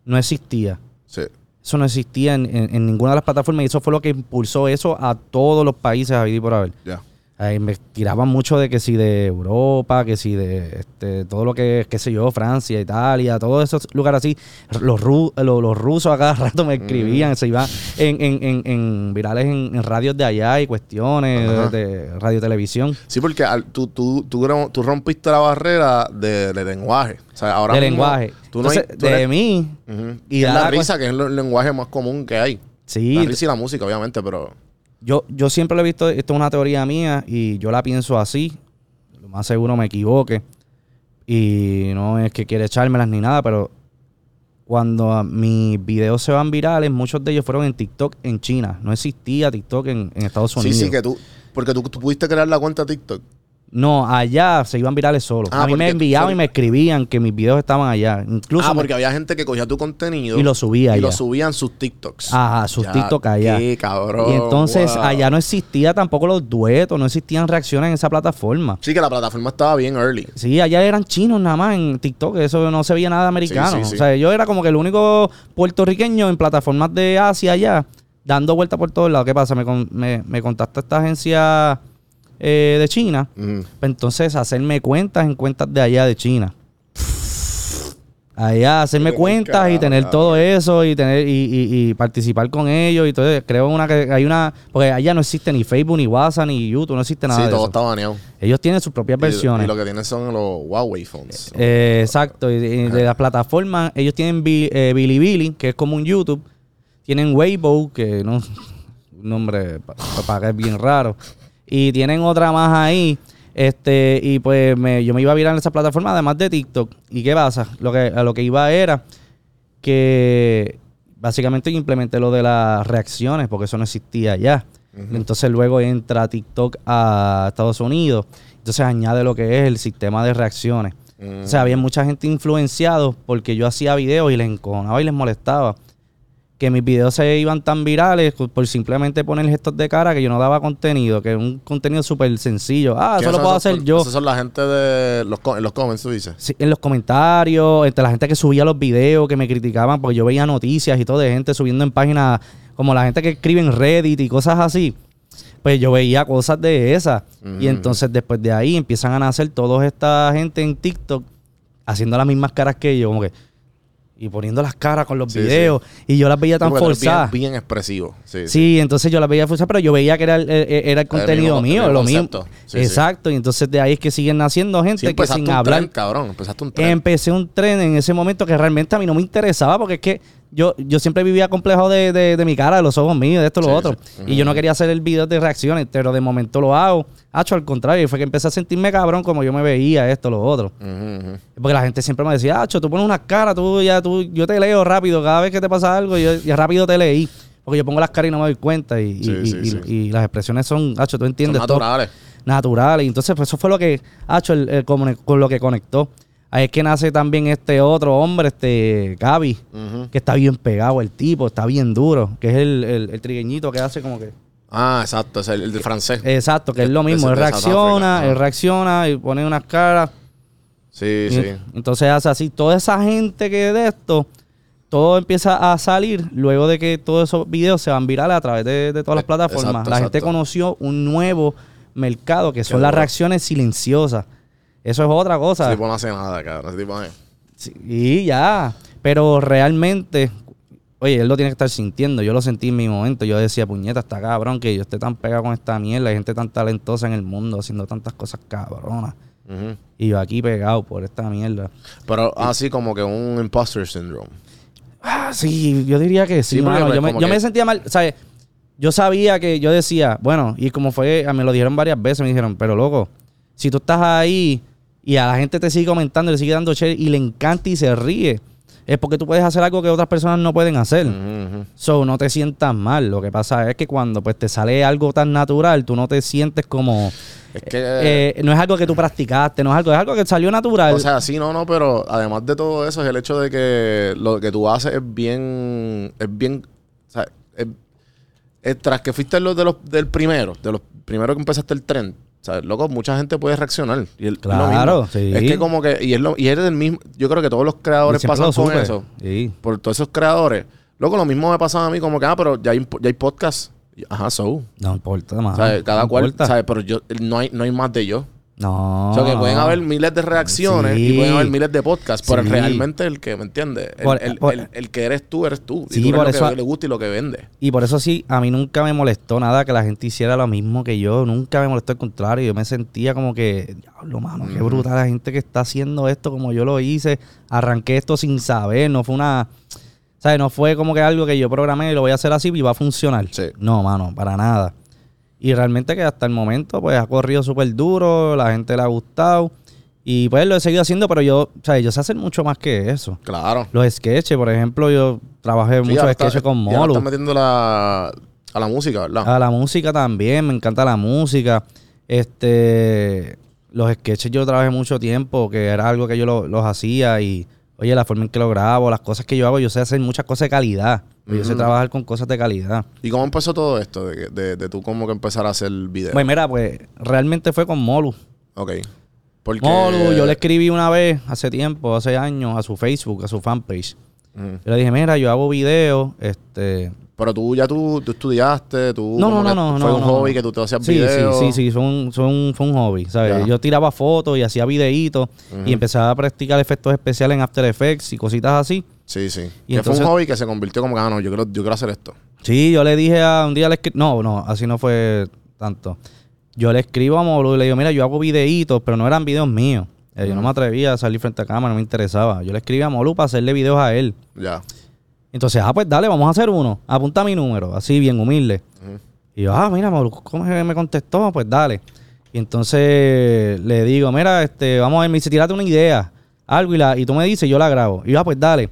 no existía. Sí. Eso no existía en, en- en ninguna de las plataformas y eso fue lo que impulsó eso a todos los países a vivir por haber. Ya. Ahí me tiraban mucho de que si de Europa, que si de este, todo lo que, qué sé yo, Francia, Italia, todos esos lugares así. Los, ru- los, los rusos a cada rato me escribían, se iban en, en, en, en virales en, radios de allá y cuestiones Ajá. de radio televisión. Sí, porque al- tú, tú, tú, ro- tú rompiste la barrera de, de lenguaje. O sea, ahora de mismo lenguaje. Tú no hay- Entonces, tú de eres- mí. Y es la risa, que es el lenguaje más común que hay. Sí, La risa y la música, obviamente, pero... Yo, yo siempre lo he visto, esto es una teoría mía y yo la pienso así. Lo más seguro me equivoque. Y no es que quiera echármelas ni nada, pero cuando mis videos se van virales, muchos de ellos fueron en TikTok en China. No existía TikTok en, en Estados Sí, Unidos. sí, que tú... Porque tú, tú pudiste crear la cuenta TikTok. No, allá se iban virales solos. Ah, a mí me enviaban y me escribían que mis videos estaban allá. Incluso ah, me- porque había gente que cogía tu contenido... Y lo subía Y lo allá. subían sus TikToks. Ajá, sus Ya, TikTok allá. Qué cabrón. y entonces wow. allá no existía tampoco los duetos, no existían reacciones en esa plataforma. Sí, que la plataforma estaba bien early. Sí, allá eran chinos nada más en TikTok, eso no se veía nada americano. Sí, sí, sí. O sea, yo era como que el único puertorriqueño en plataformas de Asia allá, dando vuelta por todos lados. ¿Qué pasa? Me, con- me, me contacta esta agencia eh, de China, pues entonces hacerme cuentas en cuentas de allá de China. Allá hacerme cuentas y tener todo eso y tener y, y- y participar con ellos y todo. Creo una que hay una porque allá no existe ni Facebook ni WhatsApp ni YouTube, no existe nada Sí, de todo eso. está baneado. Ellos tienen sus propias Y- versiones. Y, lo que tienen son los Huawei phones. Eh, exacto, y de, las plataformas, ellos tienen eh, Bilibili, que es como un YouTube. Tienen Weibo, que no un nombre para pagar bien raro. Y tienen otra más ahí. Este, y pues me- yo me iba a virar en esa plataforma, además de TikTok. ¿Y qué pasa? Lo que, a lo que iba era que básicamente yo implementé lo de las reacciones, porque eso no existía ya. Entonces luego entra TikTok a Estados Unidos. Entonces añade lo que es el sistema de reacciones. O sea, había mucha gente influenciado porque yo hacía videos y les encojonaba y les molestaba. Que mis videos se iban tan virales por simplemente poner gestos de cara que yo no daba contenido, que un contenido súper sencillo. Ah, eso ¿Quiénes lo puedo hacer yo. Esos son la gente de los, en los comments, tú dices. Sí, en los comentarios, entre la gente que subía los videos, que me criticaban, porque yo veía noticias y todo de gente subiendo en páginas, como la gente que escribe en Reddit y cosas así. Pues yo veía cosas de esas. Y entonces después de ahí empiezan a nacer toda esta gente en TikTok haciendo las mismas caras que yo, como que. Y poniendo las caras con los Sí, videos. Y yo las veía tan porque forzadas. Bien, bien expresivo. Sí, Sí, entonces yo las veía forzadas, pero yo veía que era el, era el contenido mismo- mío, el lo mismo concepto. Sí, sí. Exacto. Y entonces de ahí es que siguen naciendo gente que sin un hablar. tren, cabrón. Empezaste un tren. Empecé un tren en ese momento que realmente a mí no me interesaba porque es que yo, yo siempre vivía complejo de, de- de mi cara, de los ojos míos, de esto, lo Sí, otro. sí. Y yo no quería hacer el video de reacciones, pero de momento lo hago. Hacho, al contrario, fue que empecé a sentirme cabrón como yo me veía, esto, lo otro. Porque la gente siempre me decía, Hacho, tú pones una cara, tú ya, tú, yo te leo rápido, cada vez que te pasa algo, yo ya rápido te leí. Porque yo pongo las caras y no me doy cuenta. Y, y- Sí, y- y- y las expresiones son, Hacho, tú Son entiendes todo naturales. naturales. Y entonces, pues eso fue lo que ha hecho el, con lo que conectó. Ahí es que nace también este otro hombre, este Gaby, que está bien pegado el tipo, está bien duro, que es el, el, el trigueñito que hace como que. Ah, exacto. Es el, el de francés. Exacto, que es lo mismo. Él reacciona, él reacciona y pone unas caras. Sí, y- sí. Entonces hace así. Toda esa gente que de esto, todo empieza a salir luego de que todos esos videos se van virales a través de, de todas las Eh, plataformas. exacto, la gente conoció un nuevo mercado que son las duro. reacciones silenciosas. Eso es otra cosa. Ese tipo no hace nada, cabrón. Ese tipo, eh. Sí, y ya. Pero realmente, oye, él lo tiene que estar sintiendo. Yo lo sentí en mi momento. Yo decía, puñeta, está cabrón que yo esté tan pegado con esta mierda. Hay gente tan talentosa en el mundo haciendo tantas cosas cabronas. Y yo aquí pegado por esta mierda. Pero así como que un imposter syndrome. Ah, sí, yo diría que sí, Sí, mano. pues, Yo, me, como yo que- me sentía mal, ¿sabes? Yo sabía que yo decía, bueno, y como fue, a mí me lo dijeron varias veces, me dijeron, pero loco, si tú estás ahí y a la gente te sigue comentando, le sigue dando share y le encanta y se ríe, es porque tú puedes hacer algo que otras personas no pueden hacer. Ujú. So, no te sientas mal. Lo que pasa es que cuando pues te sale algo tan natural, tú no te sientes como... Es que. eh, no es algo que tú practicaste, no es algo, es algo que salió natural. O sea, sí, no, no, pero además de todo eso es el hecho de que lo que tú haces es bien, es bien, o sea, es, es tras que fuiste lo de los, del primero, de los primeros que empezaste el tren, ¿sabes? Loco, mucha gente puede reaccionar. Y es lo Claro, mismo. sí. Es que como que, y, es lo, y eres el mismo, yo creo que todos los creadores pasan con eso, Sí. por todos esos creadores. Loco, lo mismo me pasaba a mí, como que, ah, pero ya hay, ya hay podcast. Ajá, so. No importa, más. Cada no cual, importa. ¿sabes? Pero yo, no hay, no hay más de yo. No. O sea, que pueden haber miles de reacciones Sí. y pueden haber miles de podcasts, pero Sí. realmente el que, ¿me entiendes? El, Por- el- por- el- el que eres tú, eres tú. Sí, y tú eres por lo eso- que le gusta y lo que vende. Y por eso sí, a mí nunca me molestó nada que la gente hiciera lo mismo que yo. Nunca me molestó al contrario. Yo me sentía como que, diablo, mano, qué brutal la gente que está haciendo esto como yo lo hice. Arranqué esto sin saber. No fue una... ¿Sabes? No fue como que algo que yo programé y lo voy a hacer así y va a funcionar. Sí. No, mano, para nada. Y realmente que hasta el momento pues ha corrido súper duro, la gente le ha gustado. Y pues lo he seguido haciendo, pero yo, ¿sabes? Yo sé hacer mucho más que eso. Claro. Los sketches, por ejemplo, yo trabajé Sí, muchos sketches con estás metiendo la, a la música, ¿verdad? A la música también, me encanta la música. Este, los sketches yo trabajé mucho tiempo, que era algo que yo lo- los hacía y, oye, la forma en que lo grabo, las cosas que yo hago, yo sé hacer muchas cosas de calidad. Yo sé Ujú. trabajar con cosas de calidad. ¿Y cómo empezó todo esto? De, de, de tú como que empezar a hacer videos. Pues mira, pues realmente fue con Molu. ok. Porque... Molu, yo le escribí una vez, hace tiempo, hace años, a su Facebook, a su fanpage. Yo le dije, mira, yo hago videos, este... Pero tú ya tú, tú estudiaste, tú... No, no, no, no. Fue no, un no, hobby no. que tú te hacías sí, videos. Sí, sí, sí, fue un, fue un, fue un hobby, ¿sabes? Ya. Yo tiraba fotos y hacía videitos y empezaba a practicar efectos especiales en After Effects y cositas así. Sí, sí. Y que entonces- fue un hobby que se convirtió como que, ah, no, yo quiero, yo quiero hacer esto. Sí, yo le dije a un día le escri- No, no, así no fue tanto. Yo le escribo a Molu y le digo, mira, yo hago videitos, pero no eran videos míos. Eh, Yo no me atrevía a salir frente a cámara, no me interesaba. Yo le escribí a Molu para hacerle videos a él. Ya. Entonces, ah, pues dale, vamos a hacer uno. Apunta mi número, así bien humilde. Y yo, ah, mira, Molu, ¿cómo es que me contestó? Pues dale. Y entonces le digo, mira, este, vamos a ver, me dice, tírate una idea, algo, y, la, y tú me dices, yo la grabo. Y yo, ah, pues dale.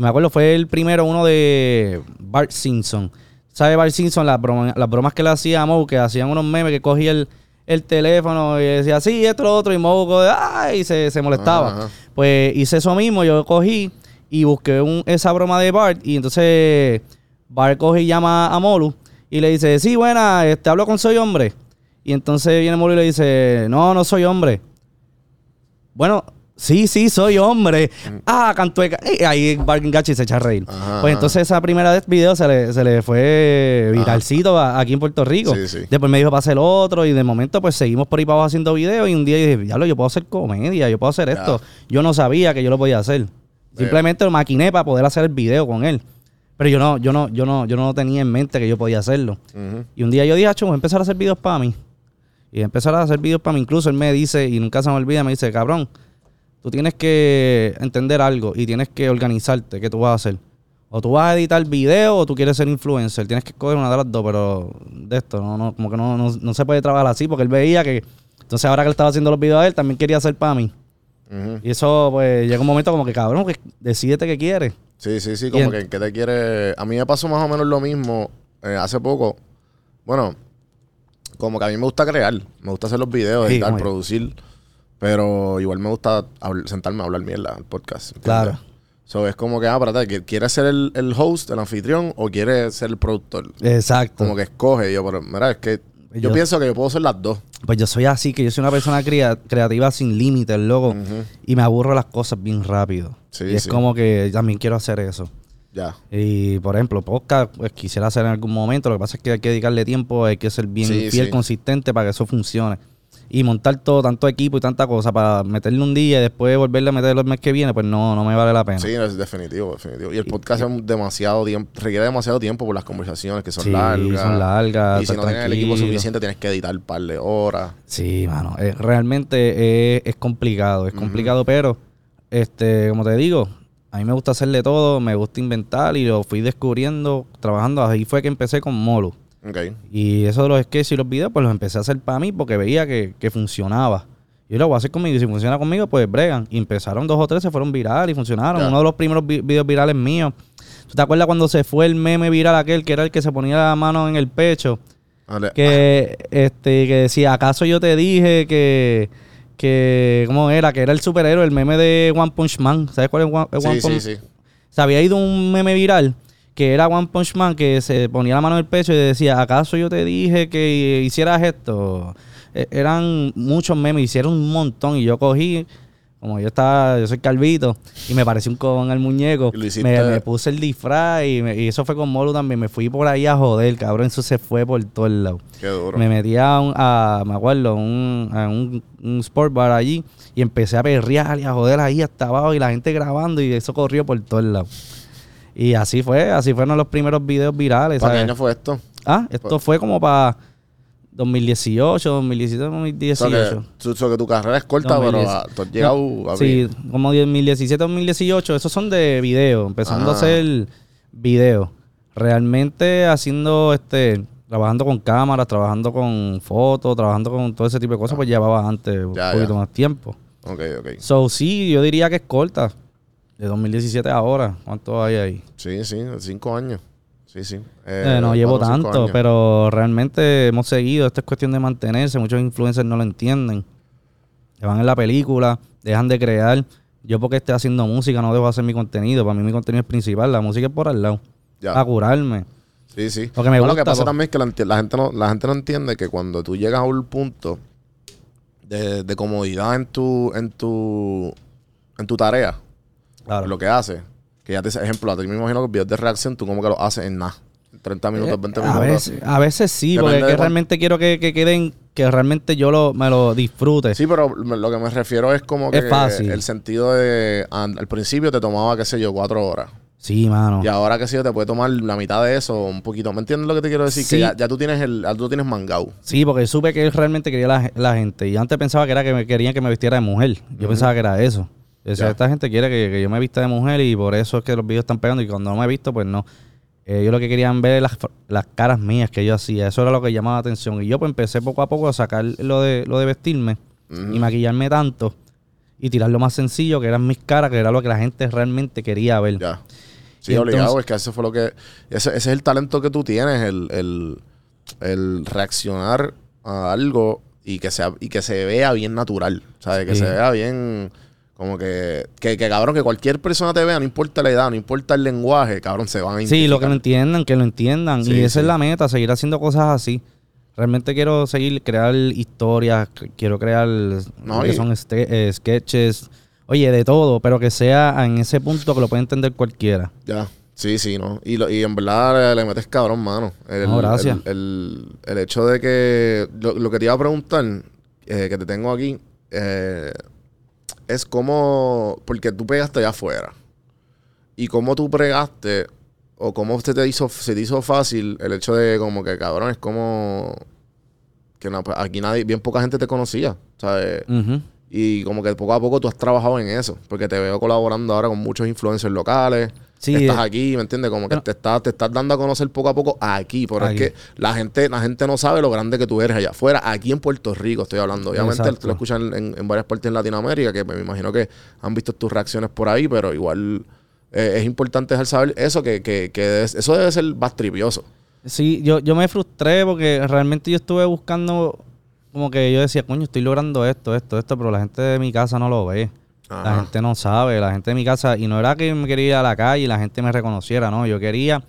Y me acuerdo, fue el primero, uno de Bart Simpson. ¿Sabes Bart Simpson? Las bromas, las bromas que le hacía a Moe, que hacían unos memes que cogía el, el teléfono y decía, sí, esto, lo otro, y Moe, ay, se, se molestaba. Ajá. Pues hice eso mismo, yo cogí y busqué un- esa broma de Bart. Y entonces Bart coge y llama a Molu y le dice, sí, buena, este, hablo con Soy Hombre. Y entonces viene Molu y le dice, no, no soy hombre. Bueno, sí, sí, soy hombre. Ah, cantueca. Y ahí Bart engancha y se echa a reír. Ajá, pues entonces esa primera vez video se le, se le fue viralcito a- aquí en Puerto Rico. Sí, sí. Después me dijo para hacer otro y de momento pues seguimos por ahí para abajo haciendo videos y un día dije, diablo, yo puedo hacer comedia, yo puedo hacer Ya. esto. Yo no sabía que yo lo podía hacer. Simplemente lo maquiné para poder hacer el video con él. Pero yo no, yo no, yo no, yo no tenía en mente que yo podía hacerlo. Y un día yo dije, "Acho, voy a empezar a hacer videos para mí. Y empezar a hacer videos para mí. Incluso él me dice, y nunca se me olvida, me dice, cabrón, tú tienes que entender algo y tienes que organizarte. ¿Qué tú vas a hacer? O tú vas a editar video o tú quieres ser influencer. Tienes que escoger una de las dos, pero de esto, no, no, como que no, no, no se puede trabajar así porque él veía que. Entonces ahora que él estaba haciendo los videos a él, también quería hacer para mí. Y eso, pues, llega un momento como que, cabrón, que decídete qué quieres. Sí, sí, sí, como en- que, que te quiere... A mí me pasó más o menos lo mismo eh, hace poco. Bueno, como que a mí me gusta crear, me gusta hacer los videos, Sí, editar, yo. Pero igual me gusta sentarme a hablar mierda al podcast. ¿entiendes? Claro. So, es como que, ah, espérate, ¿qui- ¿quieres ser el, el host, el anfitrión o quieres ser el productor? Exacto. Como que escoge. Yo, pero, mira, es que yo, Yo- pienso que yo puedo ser las dos. Pues yo soy así, que yo soy una persona crea- creativa sin límites, loco. Y me aburro las cosas bien rápido. Sí, y es sí. como que también quiero hacer eso. Ya. Y por ejemplo, podcast, pues quisiera hacer en algún momento. Lo que pasa es que hay que dedicarle tiempo, hay que ser bien Sí, fiel, sí. consistente para que eso funcione. Y montar todo, tanto equipo y tanta cosa para meterle un día y después volverle a meterlo el mes que viene, pues no, no me vale la pena. Sí, es definitivo, definitivo. Y el podcast es demasiado tiempo, requiere demasiado tiempo por las conversaciones que son Sí, largas. son largas, Y si no tienes el equipo suficiente, tienes que editar un par de horas. Sí, mano. eh, realmente es, es complicado, es complicado, pero, este, como te digo, a mí me gusta hacerle todo, me gusta inventar y lo fui descubriendo, trabajando. Ahí fue que empecé con Molu. Y eso de los sketches y los videos, pues los empecé a hacer para mí porque veía que, que funcionaba. Yo lo voy a hacer conmigo y si funciona conmigo, pues bregan. Y empezaron dos o tres, se fueron virales y funcionaron. Uno de los primeros vi- videos virales míos. ¿Tú te acuerdas cuando se fue el meme viral aquel que era el que se ponía la mano en el pecho? Que este que decía acaso yo te dije que que cómo era que era el superhéroe el meme de One Punch Man sabes cuál es One, Ah, Punch sí, sí. se había ido un meme viral que era One Punch Man que se ponía la mano en el pecho y decía acaso yo te dije que hicieras esto E- eran muchos memes hicieron un montón y yo cogí como yo estaba, yo soy calvito y me pareció un con el muñeco. Me, me puse el disfraz y, me- y eso fue con Molo también. Me fui por ahí a joder, cabrón. Eso se fue por todo el lado. Qué duro. Me metí a, un, a me acuerdo, un, a un, un sport bar allí y empecé a perrear y a joder ahí hasta abajo y la gente grabando y eso corrió por todos lados. Y así fue, así fueron los primeros videos virales. ¿Para qué año fue esto? Ah, esto fue como para 2018, 2017, O sea, 2018. que, tu, so que tu carrera es corta, 2010. pero ah, tú has llegado a Sí, como 2017, 2018. Esos son de video, empezando Ah. a hacer video. Realmente haciendo, este, trabajando con cámaras, trabajando con fotos, trabajando con todo ese tipo de cosas, pues llevaba antes un poquito ya. más tiempo. Ok, ok. So, sí, yo diría que es corta. De 2017 a ahora. ¿Cuánto hay ahí? Sí, sí, cinco años. Sí, sí. Eh, no llevo tanto, pero realmente hemos seguido. Esto es cuestión de mantenerse. Muchos influencers no lo entienden. Se van en la película, dejan de crear. Yo porque esté haciendo música no dejo de hacer mi contenido. Para mí mi contenido es principal. La música es por al lado. Ya. A curarme. Sí, sí. Lo que me pasa po. también es que la gente no, la gente no entiende que cuando tú llegas a un punto de, de comodidad en tu, en tu, en tu tarea, Claro. lo que haces, que ya te ejemplo, a ti me imagino que los videos de reacción tú como que los haces en nada. 30 minutos, 20 Eh, a, minutos. veces, a veces sí, Depende porque que realmente quiero que, que queden, que realmente yo lo, me lo disfrute. Sí, pero lo que me refiero es como que fácil. el sentido de al principio te tomaba, qué sé yo, cuatro horas. Sí, mano. Y ahora, qué sé yo, te puede tomar la mitad de eso, un poquito. ¿Me entiendes lo que te quiero decir? Sí. Que ya, ya tú tienes el, ya tú tienes mangao. Sí, porque supe que él realmente quería la, la gente. Y antes pensaba que era que me querían que me vistiera de mujer. Yo pensaba que era eso. Yo decía, Ya. esta gente quiere que, que yo me vista de mujer y por eso es que los videos están pegando. Y cuando no me he visto, pues no. Eh, ellos lo que querían ver las, las caras mías que yo hacía. Eso era lo que llamaba la atención. Y yo pues empecé poco a poco a sacar lo de, lo de vestirme y maquillarme tanto. Y tirar lo más sencillo, que eran mis caras, que era lo que la gente realmente quería ver. Ya. Sí, Y obligado, entonces- es que eso fue lo que. Ese, ese es el talento que tú tienes, el, el, el reaccionar a algo y que sea y que se vea bien natural. ¿Sabes? Que Sí. se vea bien. Como que, que, que, cabrón, que cualquier persona te vea, no importa la edad, no importa el lenguaje, cabrón, se van a Sí, lo que lo entiendan, que lo entiendan. Sí, y esa sí. es la meta, seguir haciendo cosas así. Realmente quiero seguir, crear historias, quiero crear No, que y- son este- eh, sketches, oye, de todo, pero que sea en ese punto que lo pueda entender cualquiera. Ya, sí, sí, ¿no? Y, lo- y en verdad le, le metes cabrón, mano. El, No, gracias. El, el- el hecho de que. Lo, lo que te iba a preguntar, eh, que te tengo aquí, eh, es cómo. Porque tú pegaste allá afuera. Y cómo tú pregaste, o cómo se te hizo, se te hizo fácil el hecho de, como que, cabrón, es como. Que no, pues, aquí nadie, bien poca gente te conocía, ¿sabes? Y como que poco a poco tú has trabajado en eso. Porque te veo colaborando ahora con muchos influencers locales. Sí, estás eh, aquí, ¿me entiendes? Como que te, estás, te estás dando a conocer poco a poco aquí. Pero Aquí. es que la gente, la gente no sabe lo grande que tú eres allá afuera. Aquí en Puerto Rico estoy hablando. Obviamente Exacto. tú lo escuchas en, en- varias partes en Latinoamérica, que me imagino que han visto tus reacciones por ahí, pero igual eh, es importante dejar saber eso, que, que, que es- eso debe ser más tripioso. Sí, yo, yo me frustré porque realmente yo estuve buscando, como que yo decía, coño, estoy logrando esto, esto, esto, pero la gente de mi casa no lo ve. La gente no sabe, la gente de mi casa, y no era que me quería ir a la calle y la gente me reconociera, no, yo quería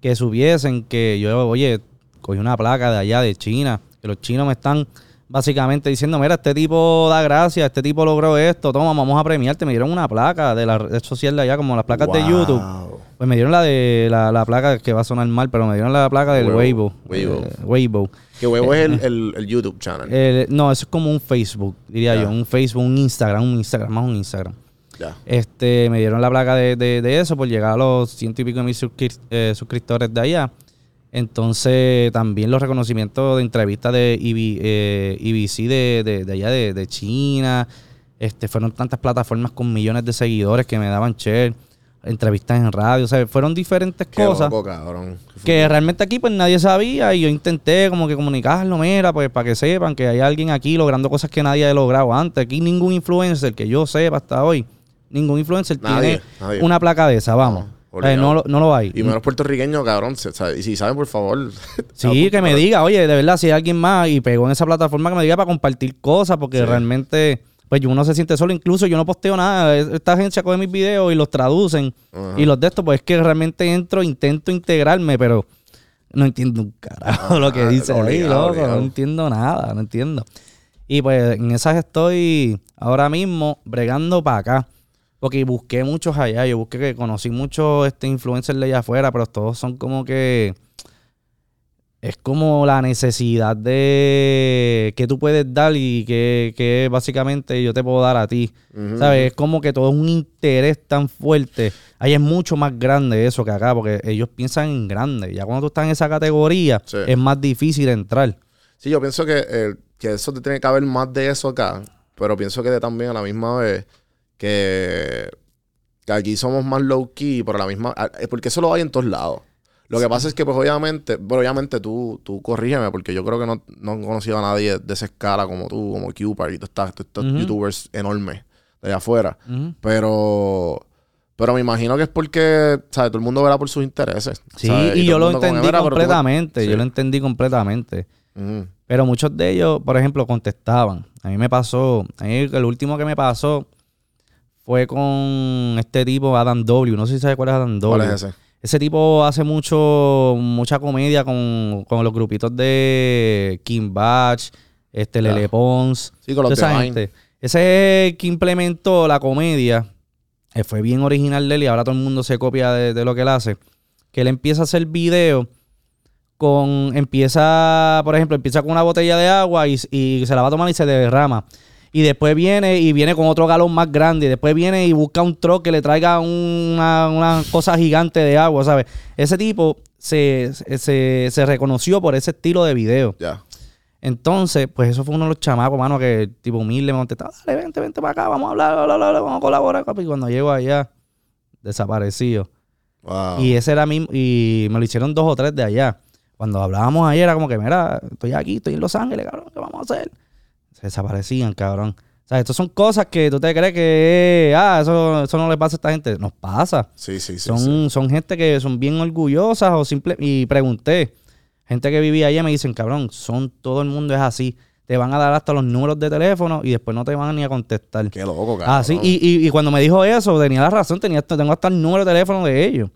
que subiesen que yo, oye, cogí una placa de allá de China, que los chinos me están básicamente diciendo, mira, este tipo da gracia, este tipo logró esto, toma, vamos a premiarte, me dieron una placa de la red social de allá, como las placas de. YouTube. Pues me dieron la de la, la placa que va a sonar mal, pero me dieron la placa del Weibo. Weibo. Weibo. Eh, Weibo. Que huevo es el, el- el YouTube channel. Eh, no, eso es como un Facebook, diría yo. Un Facebook, un Instagram, un Instagram, más un Instagram. ya. Este, me dieron la placa de, de- de eso por llegar a los ciento y pico de mil eh, suscriptores de allá. Entonces, también los reconocimientos de entrevistas de IB, eh, IBC de, de- de allá de, de China. Este, fueron tantas plataformas con millones de seguidores que me daban share. Entrevistas en radio. O sea, fueron diferentes Qué cosas loco, cabrón. que realmente aquí pues nadie sabía y yo intenté como que comunicarlo, mira, pues para que sepan que hay alguien aquí logrando cosas que nadie ha logrado antes. Aquí ningún influencer que yo sepa hasta hoy, ningún influencer Nadie, tiene nadie. una placa de esa, vamos. No, Sea, no, no lo hay. Y menos puertorriqueño, cabrón. se- Y si saben, por favor. Sí, que me diga, oye, de verdad, si hay alguien más y pegó en esa plataforma, que me diga para compartir cosas, porque Sí. realmente, pues uno se siente solo. Incluso yo no posteo nada. Esta agencia coge mis videos y los traducen. Ajá. Y los de esto, pues es que realmente entro, intento integrarme, pero no entiendo un carajo lo que Ah, dice ahí, loco. obligado. No entiendo nada, no entiendo. Y pues en esas estoy ahora mismo bregando para acá. Porque busqué muchos allá. Yo busqué que conocí muchos este, influencers de allá afuera, pero todos son como que. Es como la necesidad de que tú puedes dar y que, que básicamente yo te puedo dar a ti. ¿Sabes? Es como que todo es un interés tan fuerte. Ahí es mucho más grande eso que acá, porque ellos piensan en grande. Ya cuando tú estás en esa categoría, Sí. es más difícil entrar. Sí, yo pienso que, eh, que eso te tiene que haber más de eso acá. Pero pienso que también a la misma vez que, que aquí somos más low key, pero la misma. eh, Porque eso lo hay en todos lados. Lo que pasa es que, pues, obviamente, bueno, obviamente tú, tú corrígeme, porque yo creo que no, no he conocido a nadie de esa escala como tú, como Cupar y todos estos, youtubers enormes de allá afuera. Pero. Pero me imagino que es porque, ¿sabes? Todo el mundo verá por sus intereses. Sí, ¿sabes? y, yo lo mundo como, entendí "Mira, pero completamente. Yo lo entendí completamente. Pero muchos de ellos, por ejemplo, contestaban. A mí me pasó, a mí el último que me pasó fue con este tipo, Adam W. No sé si sabes cuál es Adam W. ¿Cuál es ese? Ese tipo hace mucho, mucha comedia con, con los grupitos de Kim Batch, este. Lele Pons, Sí, con los esa gente. Ese es el que implementó la comedia. eh, fue bien original de él y ahora todo el mundo se copia de, de lo que él hace. Que él empieza a hacer video con. Empieza, por ejemplo, empieza con una botella de agua y, y se la va a tomar y se derrama. Y después viene y viene con otro galón más grande. Y después viene y busca un truck que le traiga una, una cosa gigante de agua, ¿sabes? Ese tipo se, se, se reconoció por ese estilo de video. Ya. Entonces, pues eso fue uno de los chamacos, mano, que tipo humilde me contestaba, dale, vente, vente para acá, vamos a hablar, bla, bla, bla, vamos a colaborar, papi. Y cuando llego allá, desaparecido. Wow. Y ese era mismo, y me lo hicieron dos o tres de allá. Cuando hablábamos ayer era como que, mira, estoy aquí, estoy en Los Ángeles, cabrón, ¿qué vamos a hacer? Se desaparecían, cabrón. O sea, estas son cosas que tú te crees que, ah, eso, eso no le pasa a esta gente. Nos pasa. Sí, sí, sí. son, sí. son gente que son bien orgullosas o simple. Y pregunté, gente que vivía allá me dicen, cabrón, son todo el mundo es así. te van a dar hasta los números de teléfono y después no te van ni a contestar. Qué loco, cabrón. Ah, sí, y, y, y cuando me dijo eso, tenía la razón, tenía, tengo hasta el número de teléfono de ellos.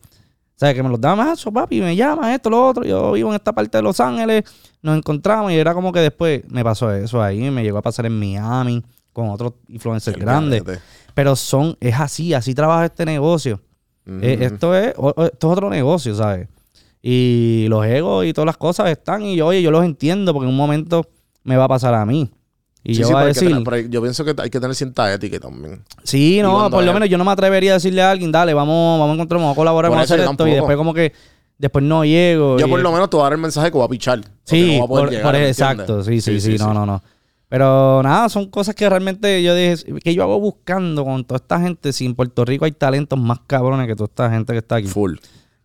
O sea, que me los daban más, eso, papi, me llama esto, lo otro. Yo vivo en esta parte de Los Ángeles, nos encontramos y era como que después me pasó eso ahí, me llegó a pasar en Miami con otros influencers grandes. garete. Pero son, es así, así trabaja este negocio. Eh, esto, es, o- o- esto es otro negocio, ¿sabes? Y los egos y todas las cosas están y yo, oye, yo los entiendo porque en un momento me va a pasar a mí. Y Sí, yo sí, voy a decir, tener- pero yo pienso que hay que tener cierta ética también. sí, no, por lo menos yo no me atrevería a decirle a alguien, dale, vamos, vamos a encontrar, vamos a colaborar, vamos a hacer. Y después como que, después no llego. Yo y- por lo menos te voy a dar el mensaje que voy a pichar. Sí, no voy a poder por- llegar, por- ¿me exacto, sí, sí, sí, no, no, no. Pero nada, son cosas que realmente yo dije, que yo hago buscando con toda esta gente. Si en Puerto Rico hay talentos más cabrones que toda esta gente que está aquí. Full.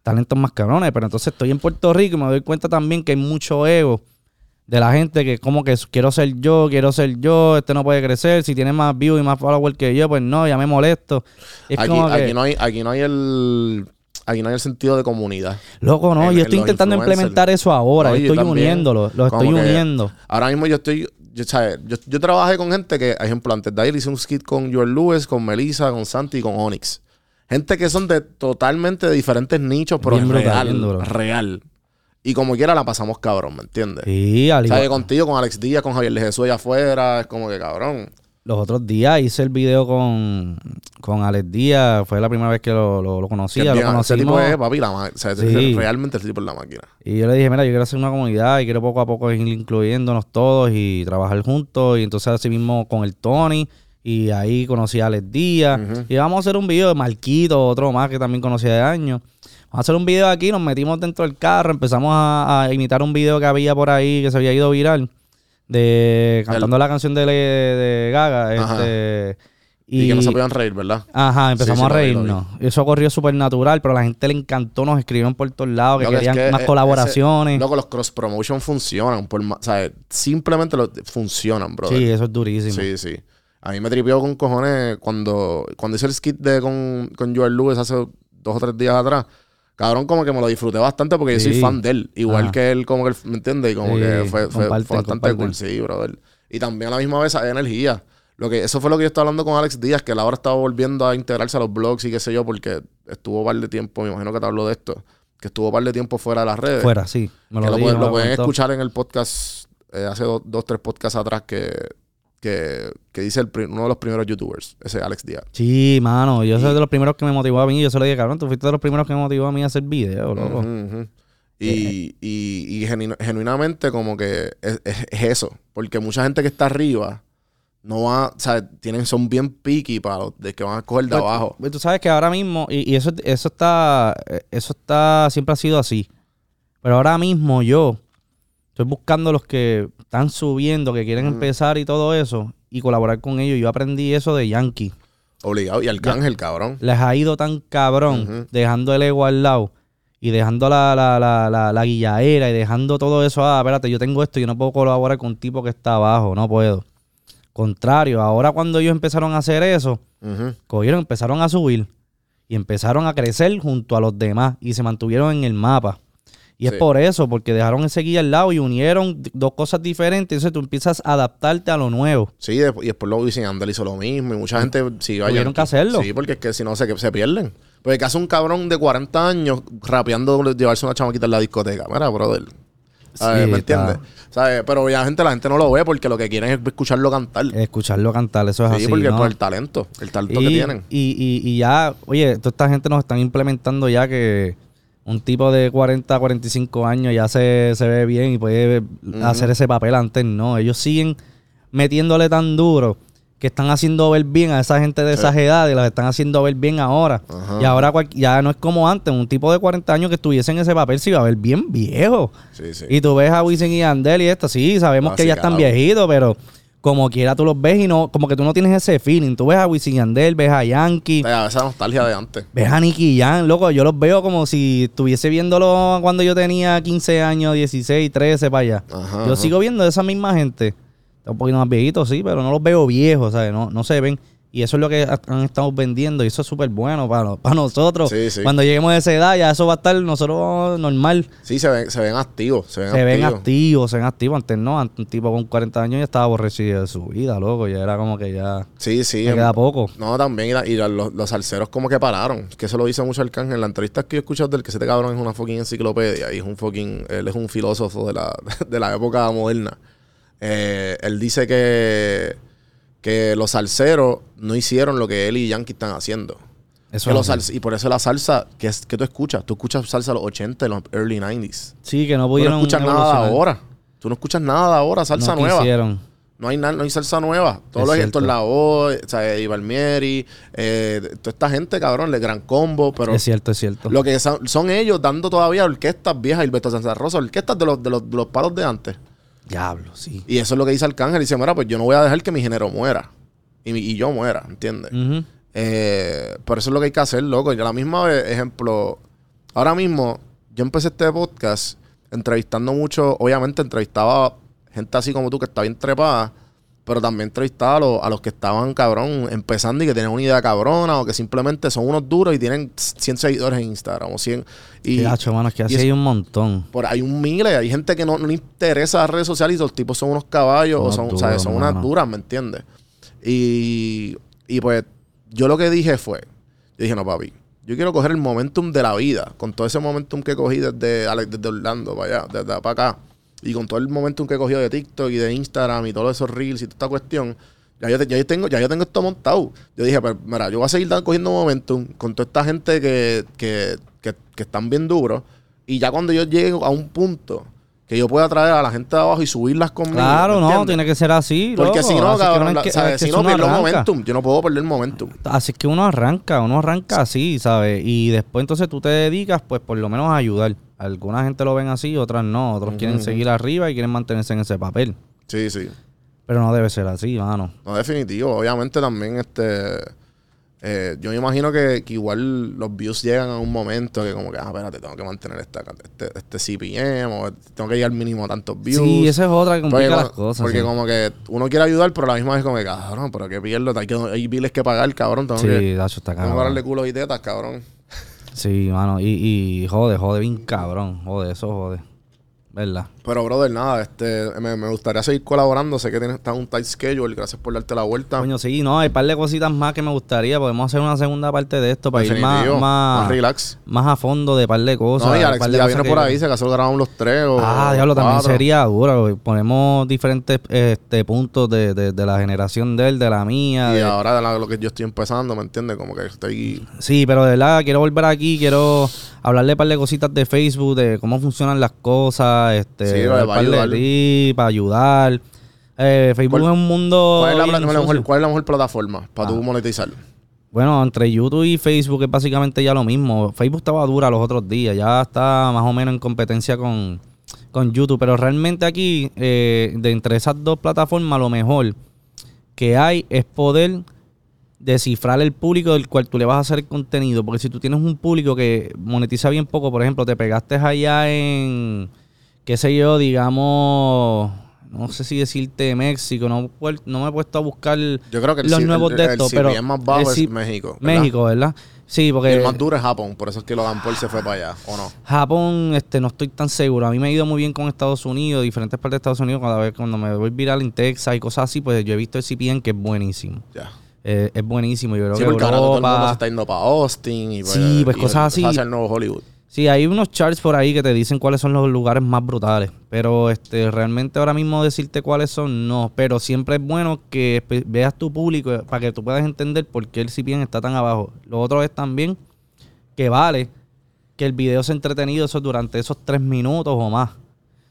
Talentos más cabrones, pero entonces estoy en Puerto Rico y me doy cuenta también que hay mucho ego de la gente que como que quiero ser yo, quiero ser yo, este no puede crecer, si tiene más views y más followers que yo, pues no, ya me molesto. Es Aquí, como que, aquí, no hay, aquí no hay el... Aquí no hay el sentido de comunidad. loco, no, en- yo estoy intentando implementar eso ahora, No, yo estoy también. uniéndolo, los estoy uniendo. Ahora mismo yo estoy... Yo, ¿sabes? yo, yo trabajé con gente que, por ejemplo, antes de ahí hice un skit con Joel Lewis, con Melissa, con Santi y con Onyx. Gente que son de totalmente de diferentes nichos, pero Bien bien real. Y como quiera la pasamos cabrón, ¿me entiendes? Sí, al O sea, igual- que contigo, con Alex Díaz, con Javier de Jesús allá afuera, es como que cabrón. Los otros días hice el video con, con Alex Díaz. Fue la primera vez que lo, lo, lo conocía. Lo ese tipo es, papi, la o sea, Sí. realmente ese tipo es la máquina. Y yo le dije, mira, yo quiero hacer una comunidad y quiero poco a poco ir incluyéndonos todos y trabajar juntos. Y entonces así mismo con el Tony. Y ahí conocí a Alex Díaz. Y vamos a hacer un video de Marquito, otro más que también conocía de años. Vamos a hacer un video aquí, nos metimos dentro del carro, empezamos a, a imitar un video que había por ahí que se había ido viral. De cantando la canción de, Gaga. Este, Y, que no se podían reír, ¿verdad? Ajá, empezamos Sí, sí, a reírnos. Eso corrió súper natural, pero a la gente le encantó, nos escribieron por todos lados, que Lo que es querían que, más eh, colaboraciones. loco, los cross promotion funcionan. Por, ma- o sea, simplemente lo- funcionan, bro. sí, eso es durísimo. Sí, sí. A mí me tripió con cojones cuando, cuando hice el skit de con, con Joel Lewis hace dos o tres días atrás. Cabrón, como que me lo disfruté bastante porque yo soy fan de él. Igual Ajá. que él, como que él, ¿me entiendes? Y como Sí, que fue, fue, comparten, fue bastante cool, sí, brother. Y también a la misma vez hay energía. Lo que, eso fue lo que yo estaba hablando con Alex Díaz, que él ahora estaba volviendo a integrarse a los blogs y qué sé yo, porque estuvo un par de tiempo, me imagino que te hablo de esto, que estuvo un par de tiempo fuera de las redes. Fuera, sí. Me Que lo, lo, pueden, me lo pueden escuchar en el podcast eh, hace dos, dos, tres podcasts atrás que, que, que dice el uno de los primeros youtubers, ese Alex Díaz. Sí, mano. Yo soy de los primeros que me motivó a mí. Yo se lo dije, cabrón, tú fuiste de los primeros que me motivó a mí a hacer videos, loco. Ujú, ujú. Y, y, y genu- genuinamente como que es, es- es eso, porque mucha gente que está arriba no va, o sea, tienen, son bien picky para los de que van a coger de Pues, abajo. pues, tú sabes que ahora mismo, y, y eso, eso está, eh, eso está, siempre ha sido así. Pero ahora mismo yo estoy buscando los que están subiendo, que quieren empezar y todo eso, y colaborar con ellos. Yo aprendí eso de Yankee. Obligado. Y Arcángel, cabrón. Les ha ido tan cabrón, dejando el ego al lado. Y dejando la, la, la, la, la guillaera y dejando todo eso. Ah, espérate, yo tengo esto, yo no puedo colaborar con un tipo que está abajo, no puedo. Contrario, ahora cuando ellos empezaron a hacer eso, cogieron, empezaron a subir y empezaron a crecer junto a los demás y se mantuvieron en el mapa. Y es Sí. por eso, porque dejaron ese guía al lado y unieron dos cosas diferentes. Entonces tú empiezas a adaptarte a lo nuevo. Sí, y después luego dicen Andel hizo lo mismo y mucha gente siguió a Tuvieron que hacerlo. Sí, porque es que si no se, se pierden. Porque que hace un cabrón de 40 años rapeando llevarse una chamaquita en la discoteca. Mira, brother. ¿Sabes? Sí, ¿Me entiendes? ¿Sabes? Pero obviamente la gente no lo ve porque lo que quieren es escucharlo cantar. Escucharlo cantar, eso es sí, así. porque ¿no? por el talento. El talento y, que tienen. Y, y, y ya, oye, toda esta gente nos están implementando ya que un tipo de 40, 45 años ya se, se ve bien y puede hacer ese papel antes, no. Ellos siguen metiéndole tan duro que están haciendo ver bien a esa gente de esas edades, las están haciendo ver bien ahora. Ajá. Y ahora ya no es como antes, un tipo de 40 años que estuviese en ese papel se iba a ver bien viejo. Sí, sí. Y tú ves a Wisin y Andel y esto, sí, sabemos que ya están viejitos, pero como quiera tú los ves y no, como que tú no tienes ese feeling. Tú ves a Wisin y Andel, ves a Yankee, O sea, esa nostalgia de antes. ves a Nicky Jam, loco, yo los veo como si estuviese viéndolo cuando yo tenía 15 años, 16, 13 para allá. Ajá, yo ajá. sigo viendo a esa misma gente. Está un poquito más viejitos, sí, pero no los veo viejos, ¿sabes? No, no se ven. Y eso es lo que ha- han estado vendiendo y eso es súper bueno para, para nosotros. Sí, sí. Cuando lleguemos a esa edad ya eso va a estar nosotros normal. Sí, se ven, se ven activos. Se ven Se ven activos. se ven activos. Antes no, antes un tipo con 40 años ya estaba aborrecido de su vida, loco. Ya era como que ya Sí, sí. me queda poco. No, también. Y, la- y la- los, los salseros como que pararon. Que eso lo dice mucho Arcángel. En la entrevista que yo he escuchado del que ese cabrón es una fucking enciclopedia. Y es un fucking... Él es un filósofo de la, de la época moderna. Eh, él dice que... Que los salseros no hicieron lo que él y Yankee están haciendo. Eso Que es los y por eso la salsa que, es, que tú escuchas. Tú escuchas salsa de los 80 y los early 90s. Sí, que no Tú no pudieron escuchas nada ahora. Tú no escuchas nada ahora, salsa no nueva. quisieron. No hay, na- no hay salsa nueva. Todo Es lo que cierto. esto es la O, o sea, Ibalmieri, eh, toda esta gente, cabrón, el gran combo, pero Es cierto, es cierto. lo que son, son ellos dando todavía orquestas viejas, Hilberto Santa Rosa, orquestas de los, de, los, de los palos de antes. Diablo, sí. Y eso es lo que dice Arcángel. Dice, mira, pues yo no voy a dejar que mi género muera. Y, y yo muera, ¿entiendes? Eh, por eso es lo que hay que hacer, loco. Y a la misma vez, ejemplo, ahora mismo yo empecé este podcast entrevistando mucho, obviamente entrevistaba gente así como tú que está bien trepada, pero también entrevistaba a, los- a los que estaban, cabrón, empezando y que tienen una idea cabrona o que simplemente son unos duros y tienen 100 seguidores en Instagram o 100. Y, Qué gacho, mano, es que y así es- hay un montón. por hay un miles, hay gente que no, no le interesa las redes sociales y los tipos son unos caballos o son, duros, ¿sabes? son unas duras, ¿me entiendes? Y, y pues yo lo que dije fue, yo dije, no papi, yo quiero coger el momentum de la vida, con todo ese momentum que cogí desde, desde Orlando para allá, desde para acá, y con todo el momentum que he cogido de TikTok y de Instagram y todos esos reels y toda esta cuestión, ya yo, te- ya yo tengo, ya yo tengo esto montado. Yo dije, pues mira, yo voy a seguir cogiendo momentum con toda esta gente que, que, que, que están bien duros. Y ya cuando yo llegue a un punto que yo pueda traer a la gente de abajo y subirlas conmigo. Claro, ¿me no, tiene que ser así. Porque loco. si no, Así cabrón, que- si no pierdo momentum. Yo no puedo perder momentum. Así que uno arranca, uno arranca así, ¿sabes? Y después entonces tú te dedicas, pues por lo menos a ayudar. Alguna gente lo ven así, otras no. Otros quieren seguir arriba y quieren mantenerse en ese papel. Sí, sí. Pero no debe ser así, mano. No, definitivo. Obviamente también este... eh, yo me imagino que, que igual los views llegan a un momento que como que, ah, espérate, tengo que mantener esta, este, este CPM o tengo que llegar mínimo a tantos views. Sí, esa es otra que complica Porque, las cosas. porque sí. como que uno quiere ayudar, pero a la misma vez como que, cabrón, pero qué pierdo, hay, que, hay biles que pagar, cabrón. Tengo Sí, que, Dacho, está tengo que cabrón. darle culo y tetas, cabrón. Sí, mano. Y, y jode, jode bien cabrón. Jode, eso jode. ¿Verdad? Pero, brother, nada, este, me, me gustaría seguir colaborando. Sé que tienes está un tight schedule. Gracias por darte la vuelta. Coño, sí, no, hay un par de cositas más que me gustaría. Podemos hacer una segunda parte de esto para ir más, más, más relax. más a fondo de par de cosas. no, y Alex ya viene por ahí, acaso lo grabamos los tres o Ah, diablo, también sería duro. Ponemos diferentes este, puntos de, de- de la generación de él, de la mía. Y de- ahora de la- lo que yo estoy empezando, ¿me entiendes? Como que estoy... Sí, pero de verdad quiero volver aquí, quiero hablarle un par de cositas de Facebook, de cómo funcionan las cosas, este, Sí, dar va a un par de ayudar. tips para ayudar. Eh, Facebook ¿Cuál- es un mundo. ¿Cuál es, la, mejor, sucio. cuál es la mejor plataforma para Ah. tú monetizar? Bueno, entre YouTube y Facebook es básicamente ya lo mismo. Facebook estaba dura los otros días, ya está más o menos en competencia con, con YouTube, pero realmente aquí, eh, de entre esas dos plataformas, lo mejor que hay es poder descifrar el público del cual tú le vas a hacer el contenido. Porque si tú tienes un público que monetiza bien poco, por ejemplo, te pegaste allá en, qué sé yo, digamos, no sé si decirte México, no, no me he puesto a buscar Yo creo que el, los C- nuevos el, de estos, pero más bajo el es México. ¿verdad? México, ¿verdad? Sí, Y porque el más duro es Japón, por eso es que Logan Paul se fue para allá, ¿o no? Japón, este, no estoy tan seguro. A mí me ha ido muy bien con Estados Unidos, diferentes partes de Estados Unidos. Cada vez cuando me voy viral en Texas y cosas así, pues yo he visto el CPN que es buenísimo. Ya. Eh, es buenísimo. Yo creo Sí, que porque ahora todo el mundo Europa- se está yendo para Austin y Sí, pues y cosas así. el nuevo Hollywood. Sí, hay unos charts por ahí que te dicen cuáles son los lugares más brutales. Pero este realmente ahora mismo decirte cuáles son, no. Pero siempre es bueno que veas tu público eh, para que tú puedas entender por qué el CPN está tan abajo. Lo otro es también que vale que el video sea entretenido eso durante esos tres minutos o más.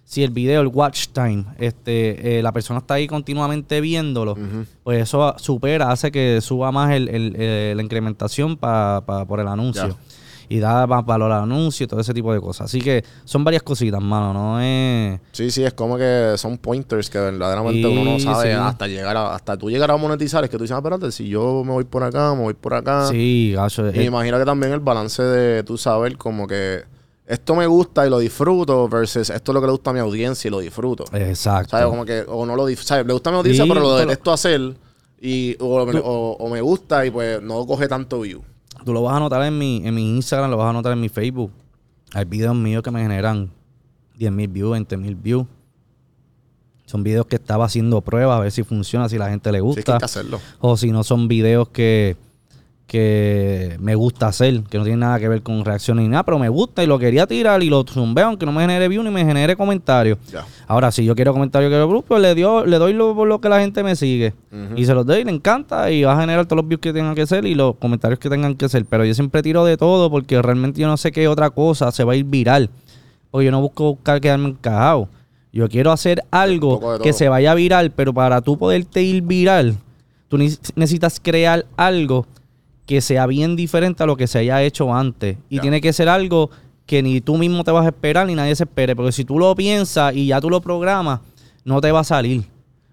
Si el video, el watch time, este, eh, la persona está ahí continuamente viéndolo, pues eso supera, hace que suba más el, el- eh, la incrementación pa- pa- por el anuncio. Y da más valor al anuncio y todo ese tipo de cosas. Así que son varias cositas, mano. No es. Sí, sí, es como que son pointers que verdaderamente uno no sabe sí. hasta llegar a, hasta tú llegar a monetizar. Es que tú dices, ah, espérate, si yo me voy por acá, me voy por acá. Sí, gacho. Y me eh, imagino que también el balance de tú saber como que esto me gusta y lo disfruto versus esto es lo que le gusta a mi audiencia y lo disfruto. exacto. ¿Sabes? Como que, o no lo disfruto. ¿Sabes? Le gusta a mi audiencia, Sí, pero lo pero- detesto hacer Y, o, o- o me gusta y pues no coge tanto view. Tú lo vas a notar en mi, en mi Instagram, lo vas a notar en mi Facebook. Hay videos míos que me generan 10 mil views, 20 mil views. Son videos que estaba haciendo pruebas a ver si funciona, si la gente le Sí, es que gusta. hay que hacerlo. o si no son videos que, que me gusta hacer, que no tienen nada que ver con reacciones ni nada, pero me gusta y lo quería tirar y lo zumbeo, aunque no me genere view ni me genere comentarios. Ahora, si yo quiero comentarios, quiero grupo, le, dio, le doy lo, por lo que la gente me sigue. Y se los doy, le encanta y va a generar todos los views que tengan que ser y los comentarios que tengan que ser. Pero yo siempre tiro de todo porque realmente yo no sé qué otra cosa se va a ir viral. Porque yo no busco buscar quedarme encajado. Yo quiero hacer algo que se vaya viral, pero para tú poderte ir viral, tú ne- necesitas crear algo que sea bien diferente a lo que se haya hecho antes. Y tiene que ser algo que ni tú mismo te vas a esperar ni nadie se espere. Porque si tú lo piensas y ya tú lo programas, no te va a salir.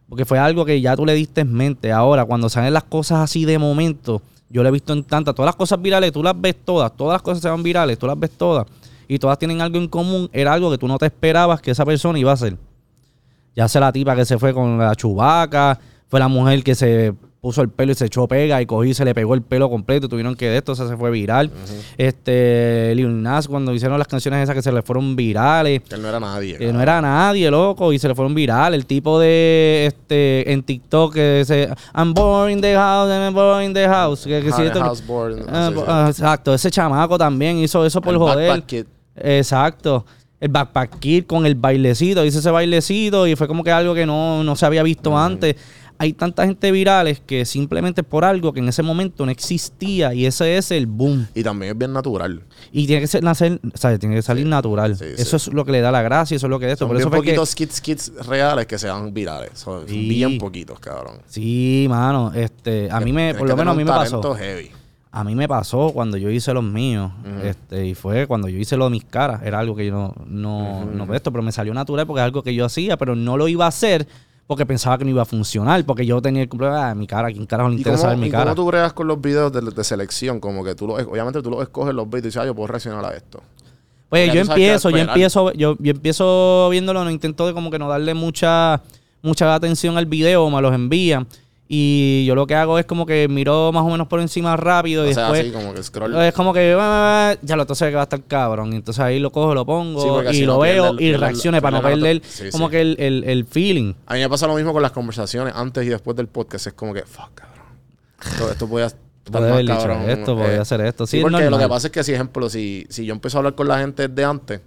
Porque fue algo que ya tú le diste en mente. Ahora, cuando salen las cosas así de momento, yo lo he visto en tantas. Todas las cosas virales, tú las ves todas. Todas las cosas se van virales, tú las ves todas. Y todas tienen algo en común. Era algo que tú no te esperabas que esa persona iba a hacer. Ya sea la tipa que se fue con la chubaca, fue la mujer que se puso el pelo y se echó pega y cogí y se le pegó el pelo completo. Tuvieron que de esto, o sea, se fue viral. Este, Lil Nas, cuando hicieron las canciones esas que se le fueron virales. Que él no era nadie. Que no era nadie, loco, y se le fueron viral. El tipo de este en TikTok que se I'm born in the house, I'm born in the house. Que, que si sí, sí. exacto, ese chamaco también hizo eso por El joder. Backpack Kid. Exacto. El Backpack Kid con el bailecito, hizo ese bailecito y fue como que algo que no, no se había visto antes. Hay tanta gente virales que simplemente por algo que en ese momento no existía y ese es el boom. Y también es bien natural. Y tiene que ser, nacer, o sea, tiene que salir natural. sí, eso sí. es lo que le da la gracia, eso es lo que es esto. Son Por bien eso fue que- poquitos skits, skits reales que sean virales. Son bien poquitos, cabrón. Sí, mano, este, a mí me, por lo menos a mí me pasó. heavy. A mí me pasó cuando yo hice los míos, este, y fue cuando yo hice lo de mis caras, era algo que yo no, no, no de esto, pero me salió natural porque es algo que yo hacía, pero no lo iba a hacer porque pensaba que no iba a funcionar, porque yo tenía el problema, ah, mi cara, ¿a quién carajo le ¿Y interesa cómo, ver mi y cara? cómo tú bregas con los videos de, de selección? Como que tú lo, obviamente tú los escoges los videos y dices, ah, yo puedo reaccionar a esto. Pues yo empiezo, yo empiezo, yo, yo empiezo viéndolo, no intento de como que no darle mucha, mucha atención al video, me los envían. Y yo lo que hago es como que miro más o menos por encima rápido y O sea, después así como que scroll. es como que ah, ya lo entonces que va a estar cabrón. Entonces ahí lo cojo, lo pongo Sí, y lo no veo el- y reaccione para no perder. Sí, como sí. que el, el, el feeling. A mí me pasa lo mismo con las conversaciones antes y después del podcast. Es como que, fuck, cabrón. Esto, esto puede estar más cabrón. esto, podía eh, hacer esto. Sí, porque lo que pasa es que, si ejemplo, si, si yo empiezo a hablar con la gente desde antes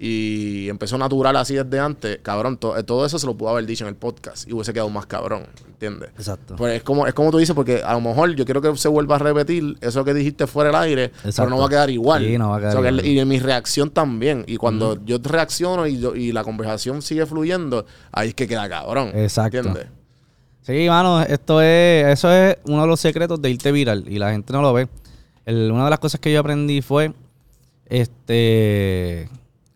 y empezó natural así desde antes, cabrón, to- eh, todo eso se lo pudo haber dicho en el podcast y hubiese quedado más cabrón, ¿entiendes? Exacto. Pues es como, es como tú dices, porque a lo mejor yo quiero que se vuelva a repetir eso que dijiste fuera del aire, pero Exacto. no va a quedar igual. Sí, no va a quedar O sea, que- igual. Y en mi reacción también. Y cuando yo reacciono y, yo- y la conversación sigue fluyendo, ahí es que queda cabrón. Exacto. ¿Entiendes? Sí, mano, esto es, eso es uno de los secretos de irte viral y la gente no lo ve. El- una de las cosas que yo aprendí fue, este,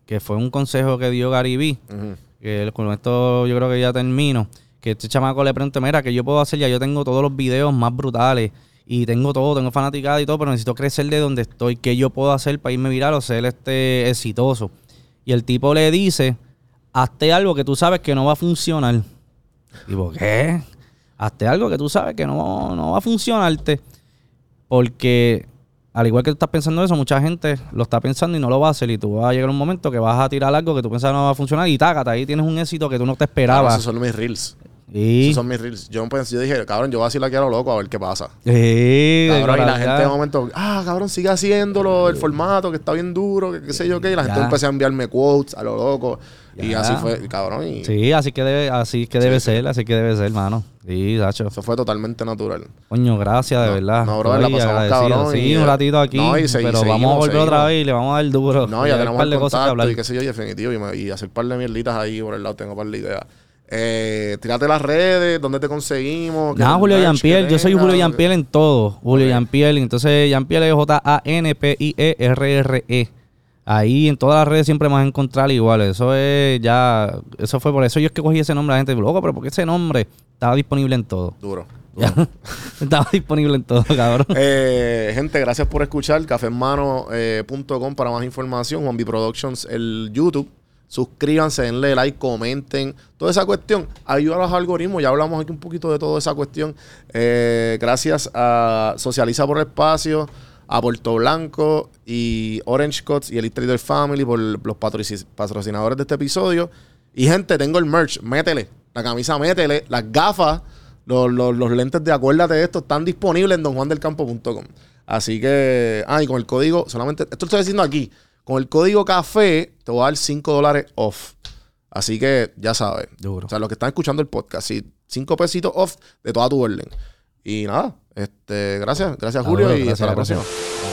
que fue un consejo que dio Gary Vee, Ujú. que con esto yo creo que ya termino, que este chamaco le pregunté, mira, que yo puedo hacer ya, yo tengo todos los videos más brutales y tengo todo, tengo fanaticada y todo, pero necesito crecer de donde estoy, ¿qué yo puedo hacer para irme viral o ser este exitoso? Y el tipo le dice, hazte algo que tú sabes que no va a funcionar. Digo, ¿qué? Hazte algo que tú sabes que no, no va a funcionarte. Porque al igual que tú estás pensando eso, mucha gente lo está pensando y no lo va a hacer. Y tú vas a llegar un momento que vas a tirar algo que tú pensabas no va a funcionar y tácata, ahí tienes un éxito que tú no te Claro, esperabas. esos son mis reels. Y, Esos son mis reels. Yo, pensé- yo dije, cabrón, yo voy a decir la que a lo loco a ver qué pasa. Sí, Cabrón, y la gente de momento, ah, cabrón, sigue haciéndolo, el formato que está bien duro, que qué sé yo qué. Y la gente Ya. empezó a enviarme quotes a lo loco. Y así fue, cabrón. Y Sí, así que debe, así que debe ser, así que debe ser, hermano. Sí, Sacho. eso fue totalmente natural. Coño, gracias, de No, verdad. no, la Estoy pasamos agradecido. cabrón Sí, y, un ratito aquí. no, y se- y pero vamos a seguimos, volver otra vez y le vamos a dar duro. No, Y ya tenemos un par de cosas que contacto hablar. y qué sé yo, y definitivo. Y, me- y hacer un par de mierditas ahí por el lado, tengo un par de ideas. Eh, tírate las redes, dónde te conseguimos. Nada, Julio Yampiel. Yo soy Julio Yampiel en todo. Julio. Yampiel. Entonces, Yampiel es J-A-N-P-I-E-R-R-E. E. Ahí en todas las redes siempre me vas a encontrar igual. Eso es ya. Eso fue por eso yo es que cogí ese nombre. La gente, loco, pero ¿por qué ese nombre? Estaba disponible en todo. Duro. Estaba disponible en todo, cabrón. Eh, gente, gracias por escuchar. Cafehermano.com para más información. Juan B Productions, el YouTube. Suscríbanse, denle like, comenten. Toda esa cuestión ayuda a los algoritmos. Ya hablamos aquí un poquito de toda esa cuestión. Eh, gracias a Socializa por el Espacio, a Puerto Blanco y Orange Cuts y Elite Trader Family por los patroci- patrocinadores de este episodio. Y gente, tengo el merch. Métele. La camisa, métele. Las gafas, los, lentes de acuérdate de esto están disponibles en donjuandelcampo.com. Así que, ah, con el código, solamente, esto lo estoy diciendo aquí, con el código café te voy a dar 5 dólares off. Así que ya sabes. Duro. O sea, los que están escuchando el podcast, sí, 5 pesitos off de toda tu orden. Y nada, este, gracias, gracias Julio Duro, y gracias, hasta la gracias. próxima.